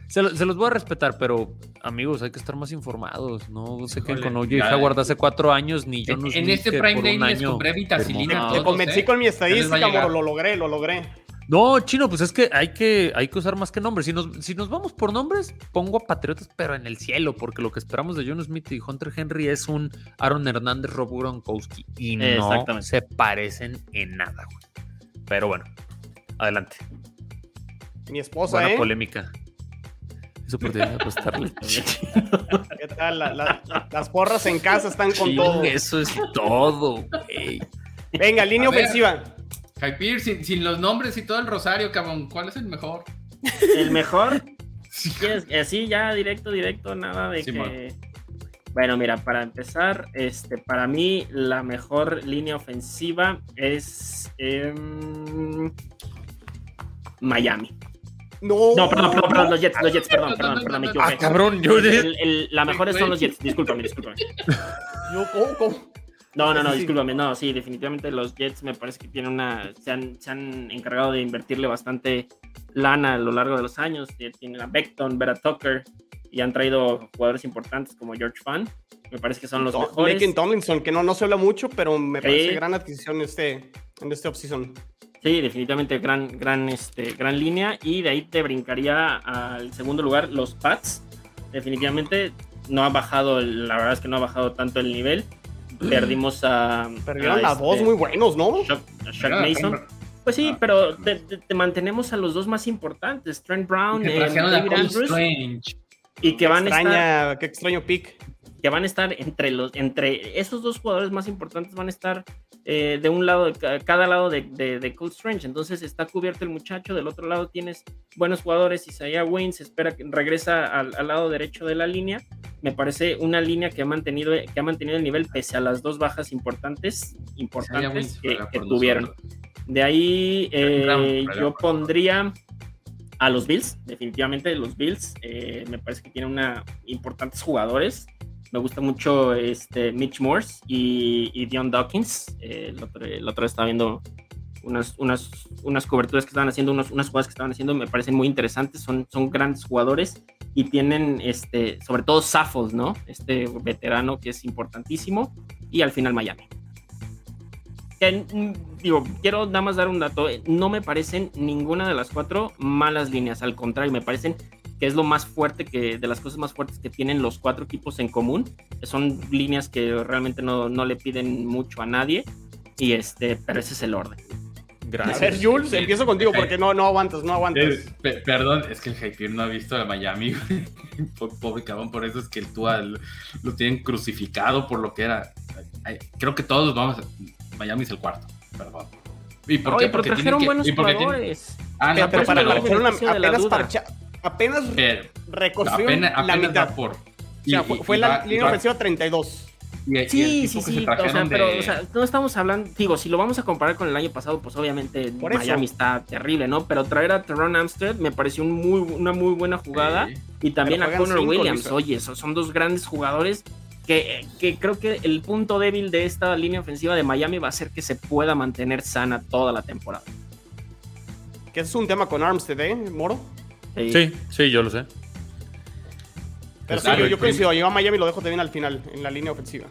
Se, los voy a respetar, pero amigos, hay que estar más informados. No sé qué con OJ Howard hace cuatro años, ni yo no En, en este Prime Day les compré vitacilina. Me convencí ¿eh? con mi estadística, lo logré, lo logré. No, chino, pues es que hay que, hay que usar más que nombres. Si nos, si nos vamos por nombres, pongo a Patriotas, pero en el cielo, porque lo que esperamos de John Smith y Hunter Henry es un Aaron Hernández, Rob Gronkowski. Y no se parecen en nada, güey. Pero bueno, adelante. Mi esposa, Buena ¿eh? polémica es oportunidad de apostarle. ¿Qué tal? las porras en casa están con todo. Eso es todo, güey. Venga, línea ofensiva. Sin, sin, los nombres y todo el rosario, cabrón, ¿cuál es el mejor? El mejor. Así ya directo, directo, nada de que. Bueno, mira, para empezar, este, para mí la mejor línea ofensiva es em, Miami. No, no, perdón, perdón, perdón, los Jets, los Jets, perdón, perdón, perdón, me equivoqué. Ah, cabrón, yo La mejor son los Jets, discúlpame, discúlpame. Yo, ¿cómo, cómo? No, no, no, discúlpame, no, sí, definitivamente los Jets me parece que tienen una, se han, se han encargado de invertirle bastante lana a lo largo de los años, tienen a Beckton, Vera Tucker, y han traído jugadores importantes como George Fan. Me parece que son los mejores. Lakin Tomlinson, que no, no se habla mucho, pero me parece gran adquisición este, en este offseason. Sí, definitivamente gran, gran, este, gran línea. Y de ahí te brincaría al segundo lugar los Pats. Definitivamente no ha bajado, la verdad es que no ha bajado tanto el nivel. Perdimos a. Perdieron a, a dos este, muy buenos, ¿no? Shaq, Mason. Pues sí, pero te, mantenemos a los dos más importantes, Trent Brown y David Andrews. Y que van a estar. Qué extraño pick. Que van a estar entre los. Entre esos dos jugadores más importantes van a estar eh, de un lado, de cada lado de, de, Cold Strange. Entonces está cubierto el muchacho. Del otro lado tienes buenos jugadores. Isaiah Wayne se espera que regresa al, lado derecho de la línea. Me parece una línea que ha mantenido, que ha mantenido el nivel pese a las dos bajas importantes, importantes que, tuvieron. De ahí eh, yo pondría a los Bills, definitivamente los Bills. Eh, me parece que tienen una importantes jugadores. Me gusta mucho este Mitch Morse y, Dion Dawkins. Eh, el, otro, día estaba viendo unas, unas, unas coberturas que estaban haciendo, unas jugadas que estaban haciendo, me parecen muy interesantes. Son, son grandes jugadores y tienen, este, sobre todo Saffold, ¿no? Este veterano que es importantísimo. Y al final Miami. Mm, digo, quiero nada más dar un dato. Eh, no me parecen ninguna de las cuatro malas líneas. Al contrario, me parecen que es lo más fuerte que, de las cosas más fuertes que tienen los cuatro equipos en común. Son líneas que realmente no, no le piden mucho a nadie. Y este, pero ese es el orden. Gracias. A ver, Jules, empiezo contigo porque no, no aguantas, no aguantas. perdón, es que el Hyper no ha visto a Miami, Pobre cabrón, por eso es que el Tua lo, lo, tienen crucificado por lo que era. Creo que todos vamos a, Miami es el cuarto, perdón. ¿Y por qué? Porque trajeron buenos jugadores. Ah, no, pero, para apenas parcha, apenas reconstruyeron la mitad. Por, o sea, fue, la línea ofensiva 32. sí, sí, sí, o sea, pero o sea, no estamos hablando, digo, si lo vamos a comparar con el año pasado, pues obviamente Miami está terrible, ¿no? Pero traer a Teron Amstead me pareció un muy, una muy buena jugada y también a Connor Williams, oye, son dos grandes jugadores que, creo que el punto débil de esta línea ofensiva de Miami va a ser que se pueda mantener sana toda la temporada. Que es un tema con Armstead, ¿eh, Moro? Sí, sí, yo lo sé. Pero sí, yo, coincido, yo a Miami lo dejo también al final, en la línea ofensiva.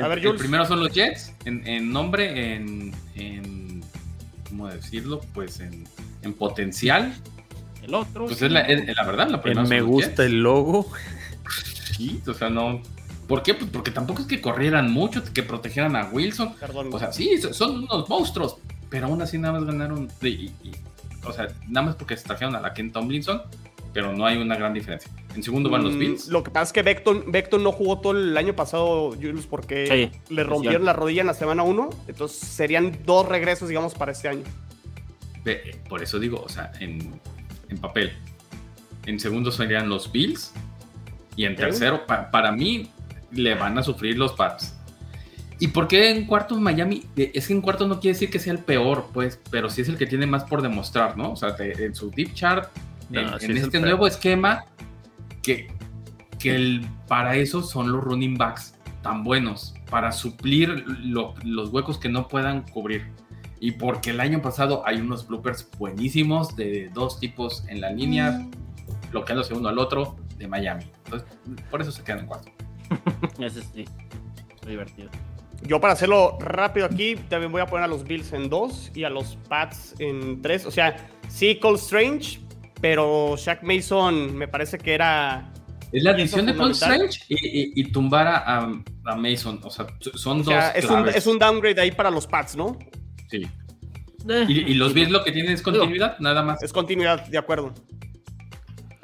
A ver, Jules. El primero son los Jets, en, nombre, en, ¿cómo decirlo? Pues en, potencial. El otro. Pues es, la, verdad, la primera. Me gusta el logo. Sí, o sea, no, ¿Por qué? Pues porque tampoco es que corrieran mucho, que protegieran a Wilson. Perdón. O sea, sí, son unos monstruos, pero aún así nada más ganaron. O sea, nada más porque se trajeron a la Ken Tomlinson, pero no hay una gran diferencia. En segundo van los mm, Bills. Lo que pasa es que Beckton, no jugó todo el año pasado, Julius, porque le rompieron la rodilla en la semana 1. Entonces serían dos regresos, digamos, para este año. Por eso digo, o sea, en, papel. En segundo serían los Bills. Y en tercero, para mí, le van a sufrir los Pats. ¿Y por qué en cuartos Miami? Eh, es que en cuartos no quiere decir que sea el peor, pues, pero sí es el que tiene más por demostrar, ¿no? O sea, en su deep chart, en, este nuevo esquema, que, que el, para eso son los running backs tan buenos, para suplir los huecos que no puedan cubrir. Y porque el año pasado hay unos bloopers buenísimos de dos tipos en la línea, bloqueándose uno al otro de Miami. Entonces, por eso se quedan en cuarto. Ese sí. Divertido. Yo para hacerlo rápido aquí, también voy a poner a los Bills en 2 y a los Pats en 3. O sea, sí, Cole Strange, pero Shaq Mason me parece que era... Es la adición de Cole Strange y, tumbar a, Mason. O sea, son dos... Es un, es un, downgrade ahí para los Pats, ¿no? Sí. Eh. ¿Y, los Bills lo que tienen es continuidad? Nada más. Es continuidad, de acuerdo.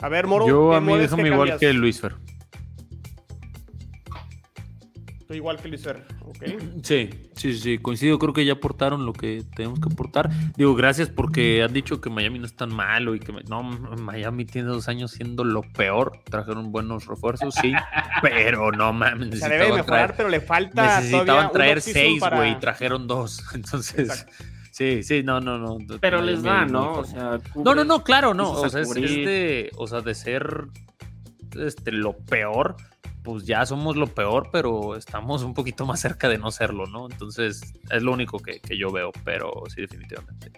A ver, Moro. Yo a mí déjame igual que Luis Fer. Estoy igual que Luis ¿ok? Sí, sí, sí, coincido. Creo que ya aportaron lo que tenemos que aportar. Digo, gracias porque han dicho que Miami no es tan malo y que no, Miami tiene dos años siendo lo peor. Trajeron buenos refuerzos, sí, pero no mames. Se debe mejorar, pero le falta. Necesitaban traer seis, güey, y trajeron dos. Entonces. Sí, sí, no, no, no. Pero les da, ¿no? O sea, no, no, no, claro, no. O sea, es, de, o sea, de ser este, lo peor, pues ya somos lo peor, pero estamos un poquito más cerca de no serlo, ¿no? Entonces, es lo único que, yo veo, pero sí, definitivamente.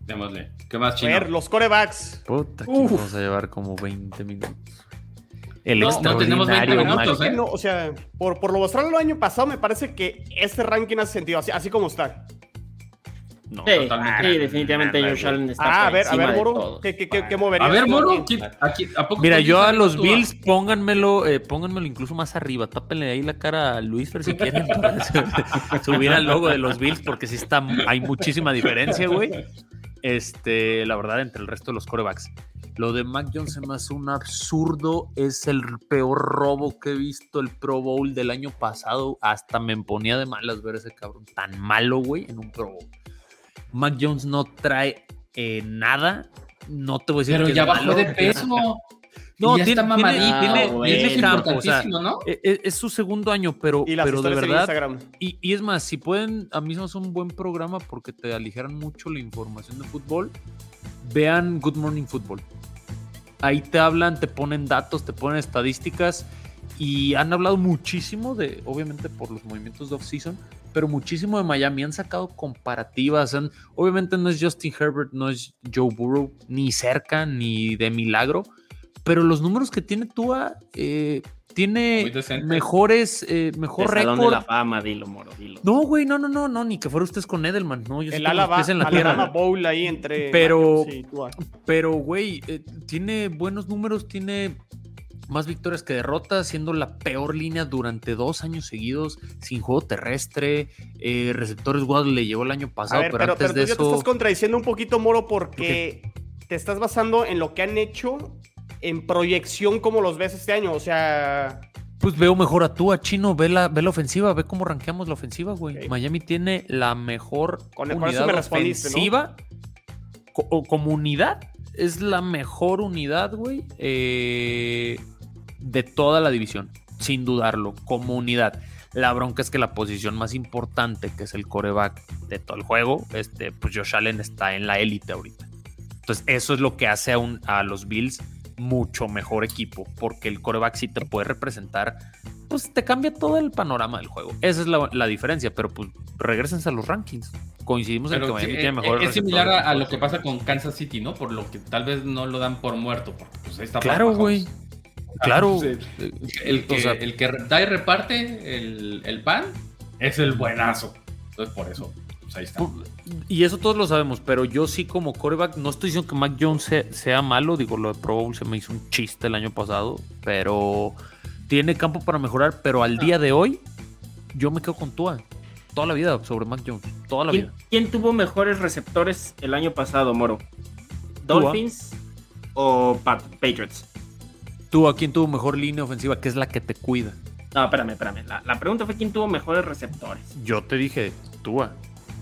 Démosle. ¿Qué más, chino? A ver, los corebacks. Puta, que vamos a llevar como 20 minutos. El no, no tenemos 20 minutos, ¿eh? o sea, por, por lo mostrado el año pasado, me parece que este ranking hace sentido, así, así como está. No, sí, totalmente. Sí, definitivamente Josh Allen está ah, a ver, a ver, Moro, ¿qué, qué, qué, moverías? A ver, Moro, ¿a poco Mira, yo a los Bills, pónganmelo, eh, pónganmelo incluso más arriba, tápenle ahí la cara a Luis Fer si quieren subir al logo de los Bills, porque sí está, hay muchísima diferencia, güey. Este, la verdad, entre el resto de los corebacks. Lo de Mac Jones se me hace un absurdo. Es el peor robo que he visto el Pro Bowl del año pasado. Hasta me ponía de malas ver ese cabrón tan malo, güey, en un Pro Bowl. Mac Jones no trae eh, nada. No te voy a decir. Pero ya bajó de peso. No, tiene, está. E, e, es, su segundo año, pero, pero de verdad. Y, y, es más, si pueden, a mí es un buen programa porque te aligeran mucho la información de fútbol. Vean Good Morning Football. Ahí te hablan, te ponen datos, te ponen estadísticas y han hablado muchísimo de, obviamente por los movimientos de off-season, pero muchísimo de Miami. Han sacado comparativas. obviamente no es Justin Herbert, no es Joe Burrow, ni cerca, ni de milagro. Pero los números que tiene Tua, eh, tiene mejores, eh, mejor récord. de la fama, dilo, moro, dilo. No, güey, no, no, no, no, ni que fuera ustedes con Edelman, no, yo el Alaba, en la tierra. Bowl ahí entre pero, pero, güey, eh, tiene buenos números, tiene más victorias que derrotas, siendo la peor línea durante dos años seguidos, sin juego terrestre. Eh, receptores Waddle le llevó el año pasado, pero, antes de eso. te estás contradiciendo un poquito, Moro, porque te estás basando en lo que han hecho en proyección como los ves este año. O sea. Pues veo mejor a tú, a Chino, ve la, ve la ofensiva, ve cómo ranqueamos la ofensiva, güey. Miami tiene la mejor con, unidad ofensiva. o comunidad es la mejor unidad, güey. Eh, de toda la división, sin dudarlo, como unidad. La bronca es que la posición más importante, que es el coreback de todo el juego, este, pues Josh Allen está en la élite ahorita. Entonces, eso es lo que hace a, un, a los Bills mucho mejor equipo, porque el coreback sí te puede representar, pues te cambia todo el panorama del juego. Esa es la, diferencia, pero pues regresense a los rankings. Coincidimos en que Miami tiene mejor Es similar a, lo que pasa con Kansas City, ¿no? Por lo que tal vez no lo dan por muerto, porque pues está Claro, güey. Claro. el, que, da y reparte el, pan es el buenazo. Entonces, por eso, pues ahí está. Y eso todos lo sabemos, pero yo sí como coreback, no estoy diciendo que Mac Jones sea, malo, digo, lo de Pro Bowl se me hizo un chiste el año pasado, pero tiene campo para mejorar, pero al día de hoy yo me quedo con Tua. Toda la vida sobre Mac Jones, toda la vida. ¿Quién tuvo mejores receptores el año pasado, Moro? ¿Dolphins o Patriots? ¿Tú a quién tuvo mejor línea ofensiva? que es la que te cuida? No, espérame, espérame. La, pregunta fue quién tuvo mejores receptores. Yo te dije, Tua.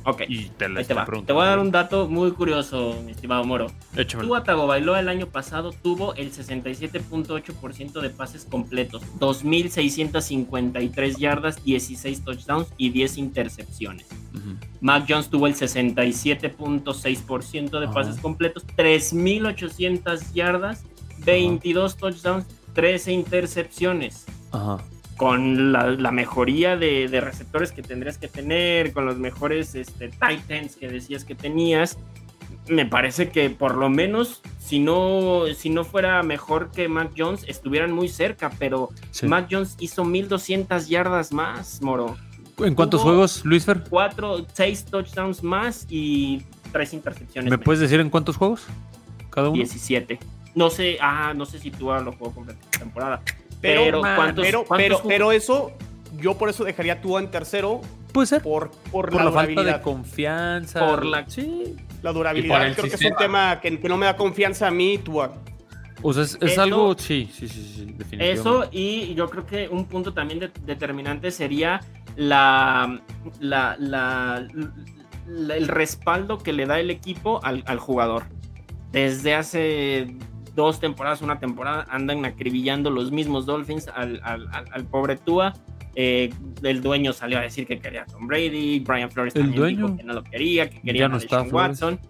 Ok. Y te, la te, te voy a dar un dato muy curioso, mi estimado Moro. Échamelo. Tua Tagovailoa el año pasado tuvo el 67.8% de pases completos, 2.653 yardas, 16 touchdowns y 10 intercepciones. Mac Jones tuvo el 67.6% de pases completos, 3.800 yardas 22 touchdowns, 13 intercepciones. Con la, mejoría de, receptores que tendrías que tener, con los mejores este, Titans que decías que tenías, me parece que por lo menos, si no, si no fuera mejor que Mac Jones, estuvieran muy cerca, pero Mac Jones hizo 1200 yardas más, Moro. ¿En cuántos juegos, Luis Fer? Cuatro, seis touchdowns más y tres intercepciones. ¿Me puedes decir en cuántos juegos? Cada uno. 17. No sé, ah, no sé si tú lo juego con la temporada. Pero, pero, pero, pero, eso, yo por eso dejaría a Tua en tercero. Puede ser. Por, por, la, falta de confianza. Por la, sí. la durabilidad. Creo que es un tema que, no me da confianza a mí, Tua. O sea, es, algo, sí, sí, sí, sí, definitivamente. Eso, y yo creo que un punto también determinante sería la, la, el respaldo que le da el equipo al, jugador. Desde hace dos temporadas, una temporada, andan acribillando los mismos Dolphins al, pobre Tua. Eh, el dueño salió a decir que quería a Tom Brady, Brian Flores también dijo que no lo quería, que quería a Watson.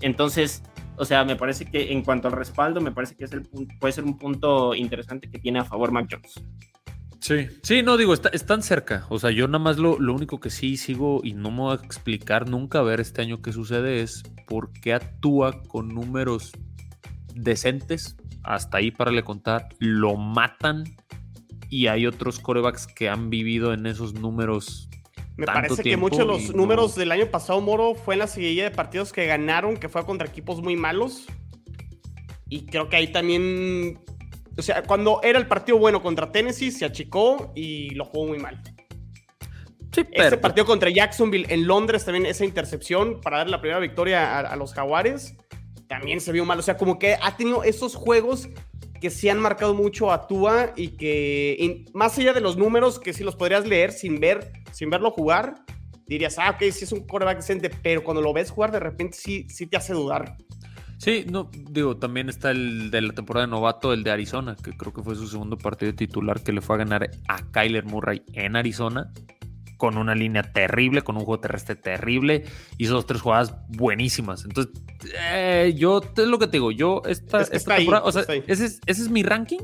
Entonces, o sea, me parece que en cuanto al respaldo, me parece que es el, puede ser un punto interesante que tiene a favor Mac Jones. Sí, sí, no digo, están cerca. O sea, yo nada más lo, lo, único que sí sigo y no me voy a explicar nunca a ver este año qué sucede es por qué actúa con números decentes, hasta ahí para le contar, lo matan y hay otros corebacks que han vivido en esos números. Me parece que muchos de los números del año pasado, Moro, fue en la seguida de partidos que ganaron, que fue contra equipos muy malos. Y creo que ahí también o sea, cuando era el partido bueno contra Tennessee, se achicó y lo jugó muy mal. Sí, Ese partido contra Jacksonville en Londres, también esa intercepción para dar la primera victoria a, los Jaguares, también se vio mal. O sea, como que ha tenido esos juegos que sí han marcado mucho a Tua y que más allá de los números que sí los podrías leer sin ver, sin verlo jugar, dirías, ah, ok, sí es un quarterback decente, pero cuando lo ves jugar de repente sí, sí te hace dudar. Sí, no, digo, también está el de la temporada de novato, el de Arizona, que creo que fue su segundo partido titular que le fue a ganar a Kyler Murray en Arizona, con una línea terrible, con un juego terrestre terrible, hizo dos, tres jugadas buenísimas. Entonces, eh, yo, es lo que te digo, yo, esta, esta temporada, o sea, ese es, ese es mi ranking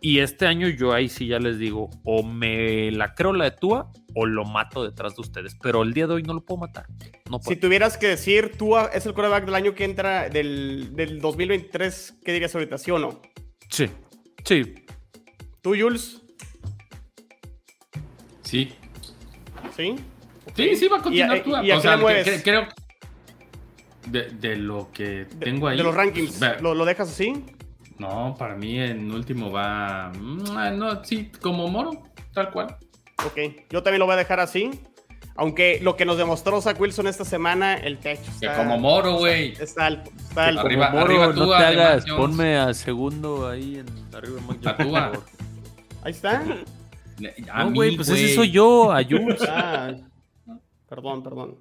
y este año yo ahí sí ya les digo, o me la creo la de Tua o lo mato detrás de ustedes. Pero el día de hoy no lo puedo matar. No Si tuvieras que decir, Tua es el quarterback del año que entra del, del 2023, ¿qué dirías ahorita? ¿Sí o no? Sí, sí. ¿Tú, Jules? Sí. ¿Sí? Sí, sí, va a continuar Tua. o sea, creo de, de, lo que tengo ahí. De los rankings, ¿lo, ¿lo dejas así? No, para mí en último va. Mm, no, sí, como Moro, tal cual. Ok, yo también lo voy a dejar así. Aunque lo que nos demostró Zach Wilson esta semana, el techo está. Que como Moro, güey. Está alto. Está alto. Arriba, Moro, arriba tú, no te hagas. Ponme a segundo ahí en arriba de Ahí está. no, güey, pues ese soy yo, a ah, perdón, perdón.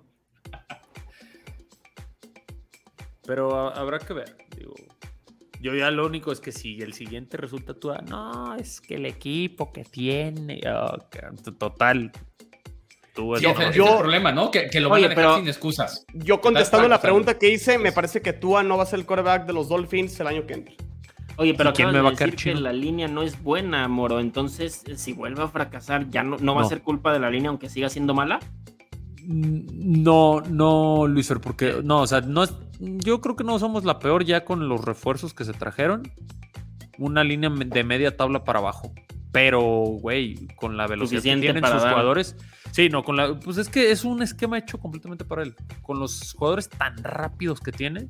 Pero habrá que ver, digo. Yo ya lo único es que si el siguiente resulta tú, no, es que el equipo que tiene, oh, total. Tú sí, es el problema, ¿no? Que, lo van a dejar sin excusas. Yo contestando la pregunta que hice, me parece que Tua no va a ser el quarterback de los Dolphins el año que entra. Oye, pero ¿quién me va a decir que la línea no es buena, Moro. Entonces, si vuelve a fracasar, ¿ya no, no va a ser culpa de la línea aunque siga siendo mala? No, no, Luis, porque no, o sea, no yo creo que no somos la peor ya con los refuerzos que se trajeron. Una línea de media tabla para abajo. Pero, güey, con la velocidad que tienen sus jugadores. Sí, no, con la. Pues es que es un esquema hecho completamente para él. Con los jugadores tan rápidos que tiene,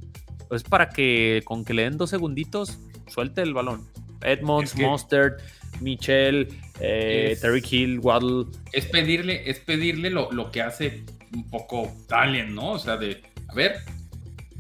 pues para que con que le den dos segunditos, suelte el balón. Edmonds, Monster, Michel, eh, Terry Hill, Waddle. Es pedirle, es pedirle lo, lo, que hace un poco Talent, ¿no? O sea, de, a ver,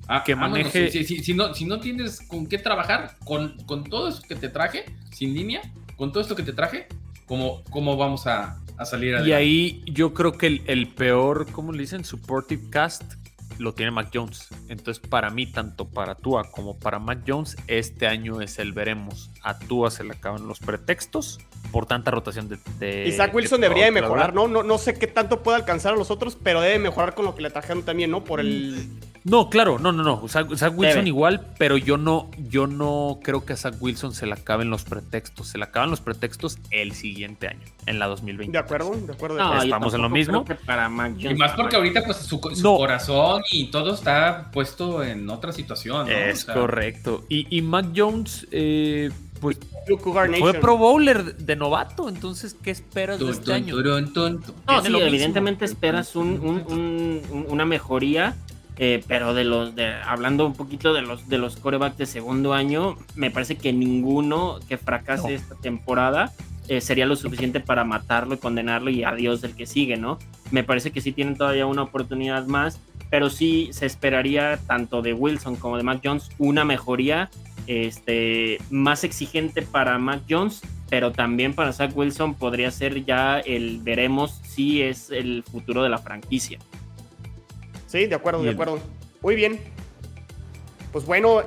ah, que maneje. si, no, si no tienes con qué trabajar, con, con todo eso que te traje, sin línea, con todo esto que te traje, ¿cómo, cómo vamos a, a salir adelante? Y ahí yo creo que el, el peor, ¿cómo le dicen? Supportive cast lo tiene Mac Jones. Entonces, para mí, tanto para Tua como para Mac Jones, este año es el veremos. A Tua se le acaban los pretextos por tanta rotación de. de Isaac Wilson debería de mejorar, ¿no? ¿no? No sé qué tanto puede alcanzar a los otros, pero debe mejorar con lo que le trajeron también, ¿no? Por el. No, claro, no, no, no. Zach, Wilson igual, pero yo no, yo no creo que a Zach Wilson se le acaben los pretextos. Se le acaban los pretextos el siguiente año, en la 2020. De acuerdo, de acuerdo. Estamos en lo mismo. Para Mac y más porque ahorita pues su, corazón y todo está puesto en otra situación. Es correcto. Y, y Mac Jones, eh, pues fue Pro Bowler de novato, entonces, ¿qué esperas de este año? no, sí, evidentemente esperas una mejoría eh, pero de los de, hablando un poquito de los de los corebacks de segundo año, me parece que ninguno que fracase esta temporada eh, sería lo suficiente para matarlo y condenarlo y adiós del que sigue, ¿no? Me parece que sí tienen todavía una oportunidad más, pero sí se esperaría tanto de Wilson como de Mac Jones una mejoría este, más exigente para Mac Jones, pero también para Zach Wilson podría ser ya el veremos si es el futuro de la franquicia. Sí, de acuerdo, de acuerdo. Muy bien. Pues bueno,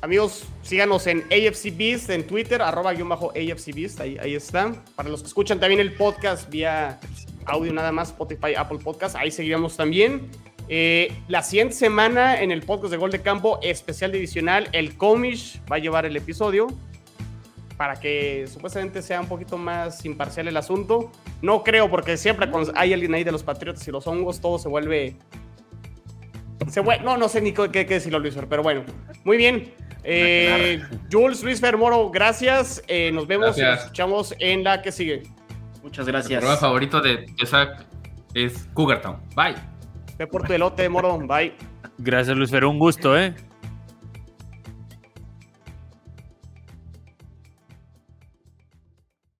amigos, síganos en AFC Beast en Twitter, arroba guion bajo AFC Beast, ahí, ahí está. Para los que escuchan también el podcast vía audio nada más, Spotify, Apple Podcast, ahí seguiremos también. Eh, la siguiente semana en el podcast de Gol de Campo, especial divisional, el Comish va a llevar el episodio para que supuestamente sea un poquito más imparcial el asunto. No creo, porque siempre cuando hay alguien ahí de los Patriotas y los hongos, todo se vuelve... Se no, no sé ni qué, qué decirlo, Luis, pero bueno. Muy bien. Eh, Jules, Luis Fermoro, gracias. Eh, nos vemos y nos escuchamos en la que sigue. Muchas gracias. El favorito de Zach es Cougar Town. Bye. Ve por tu elote, moro. Bye. Gracias, Luis Fer. Un gusto, ¿eh?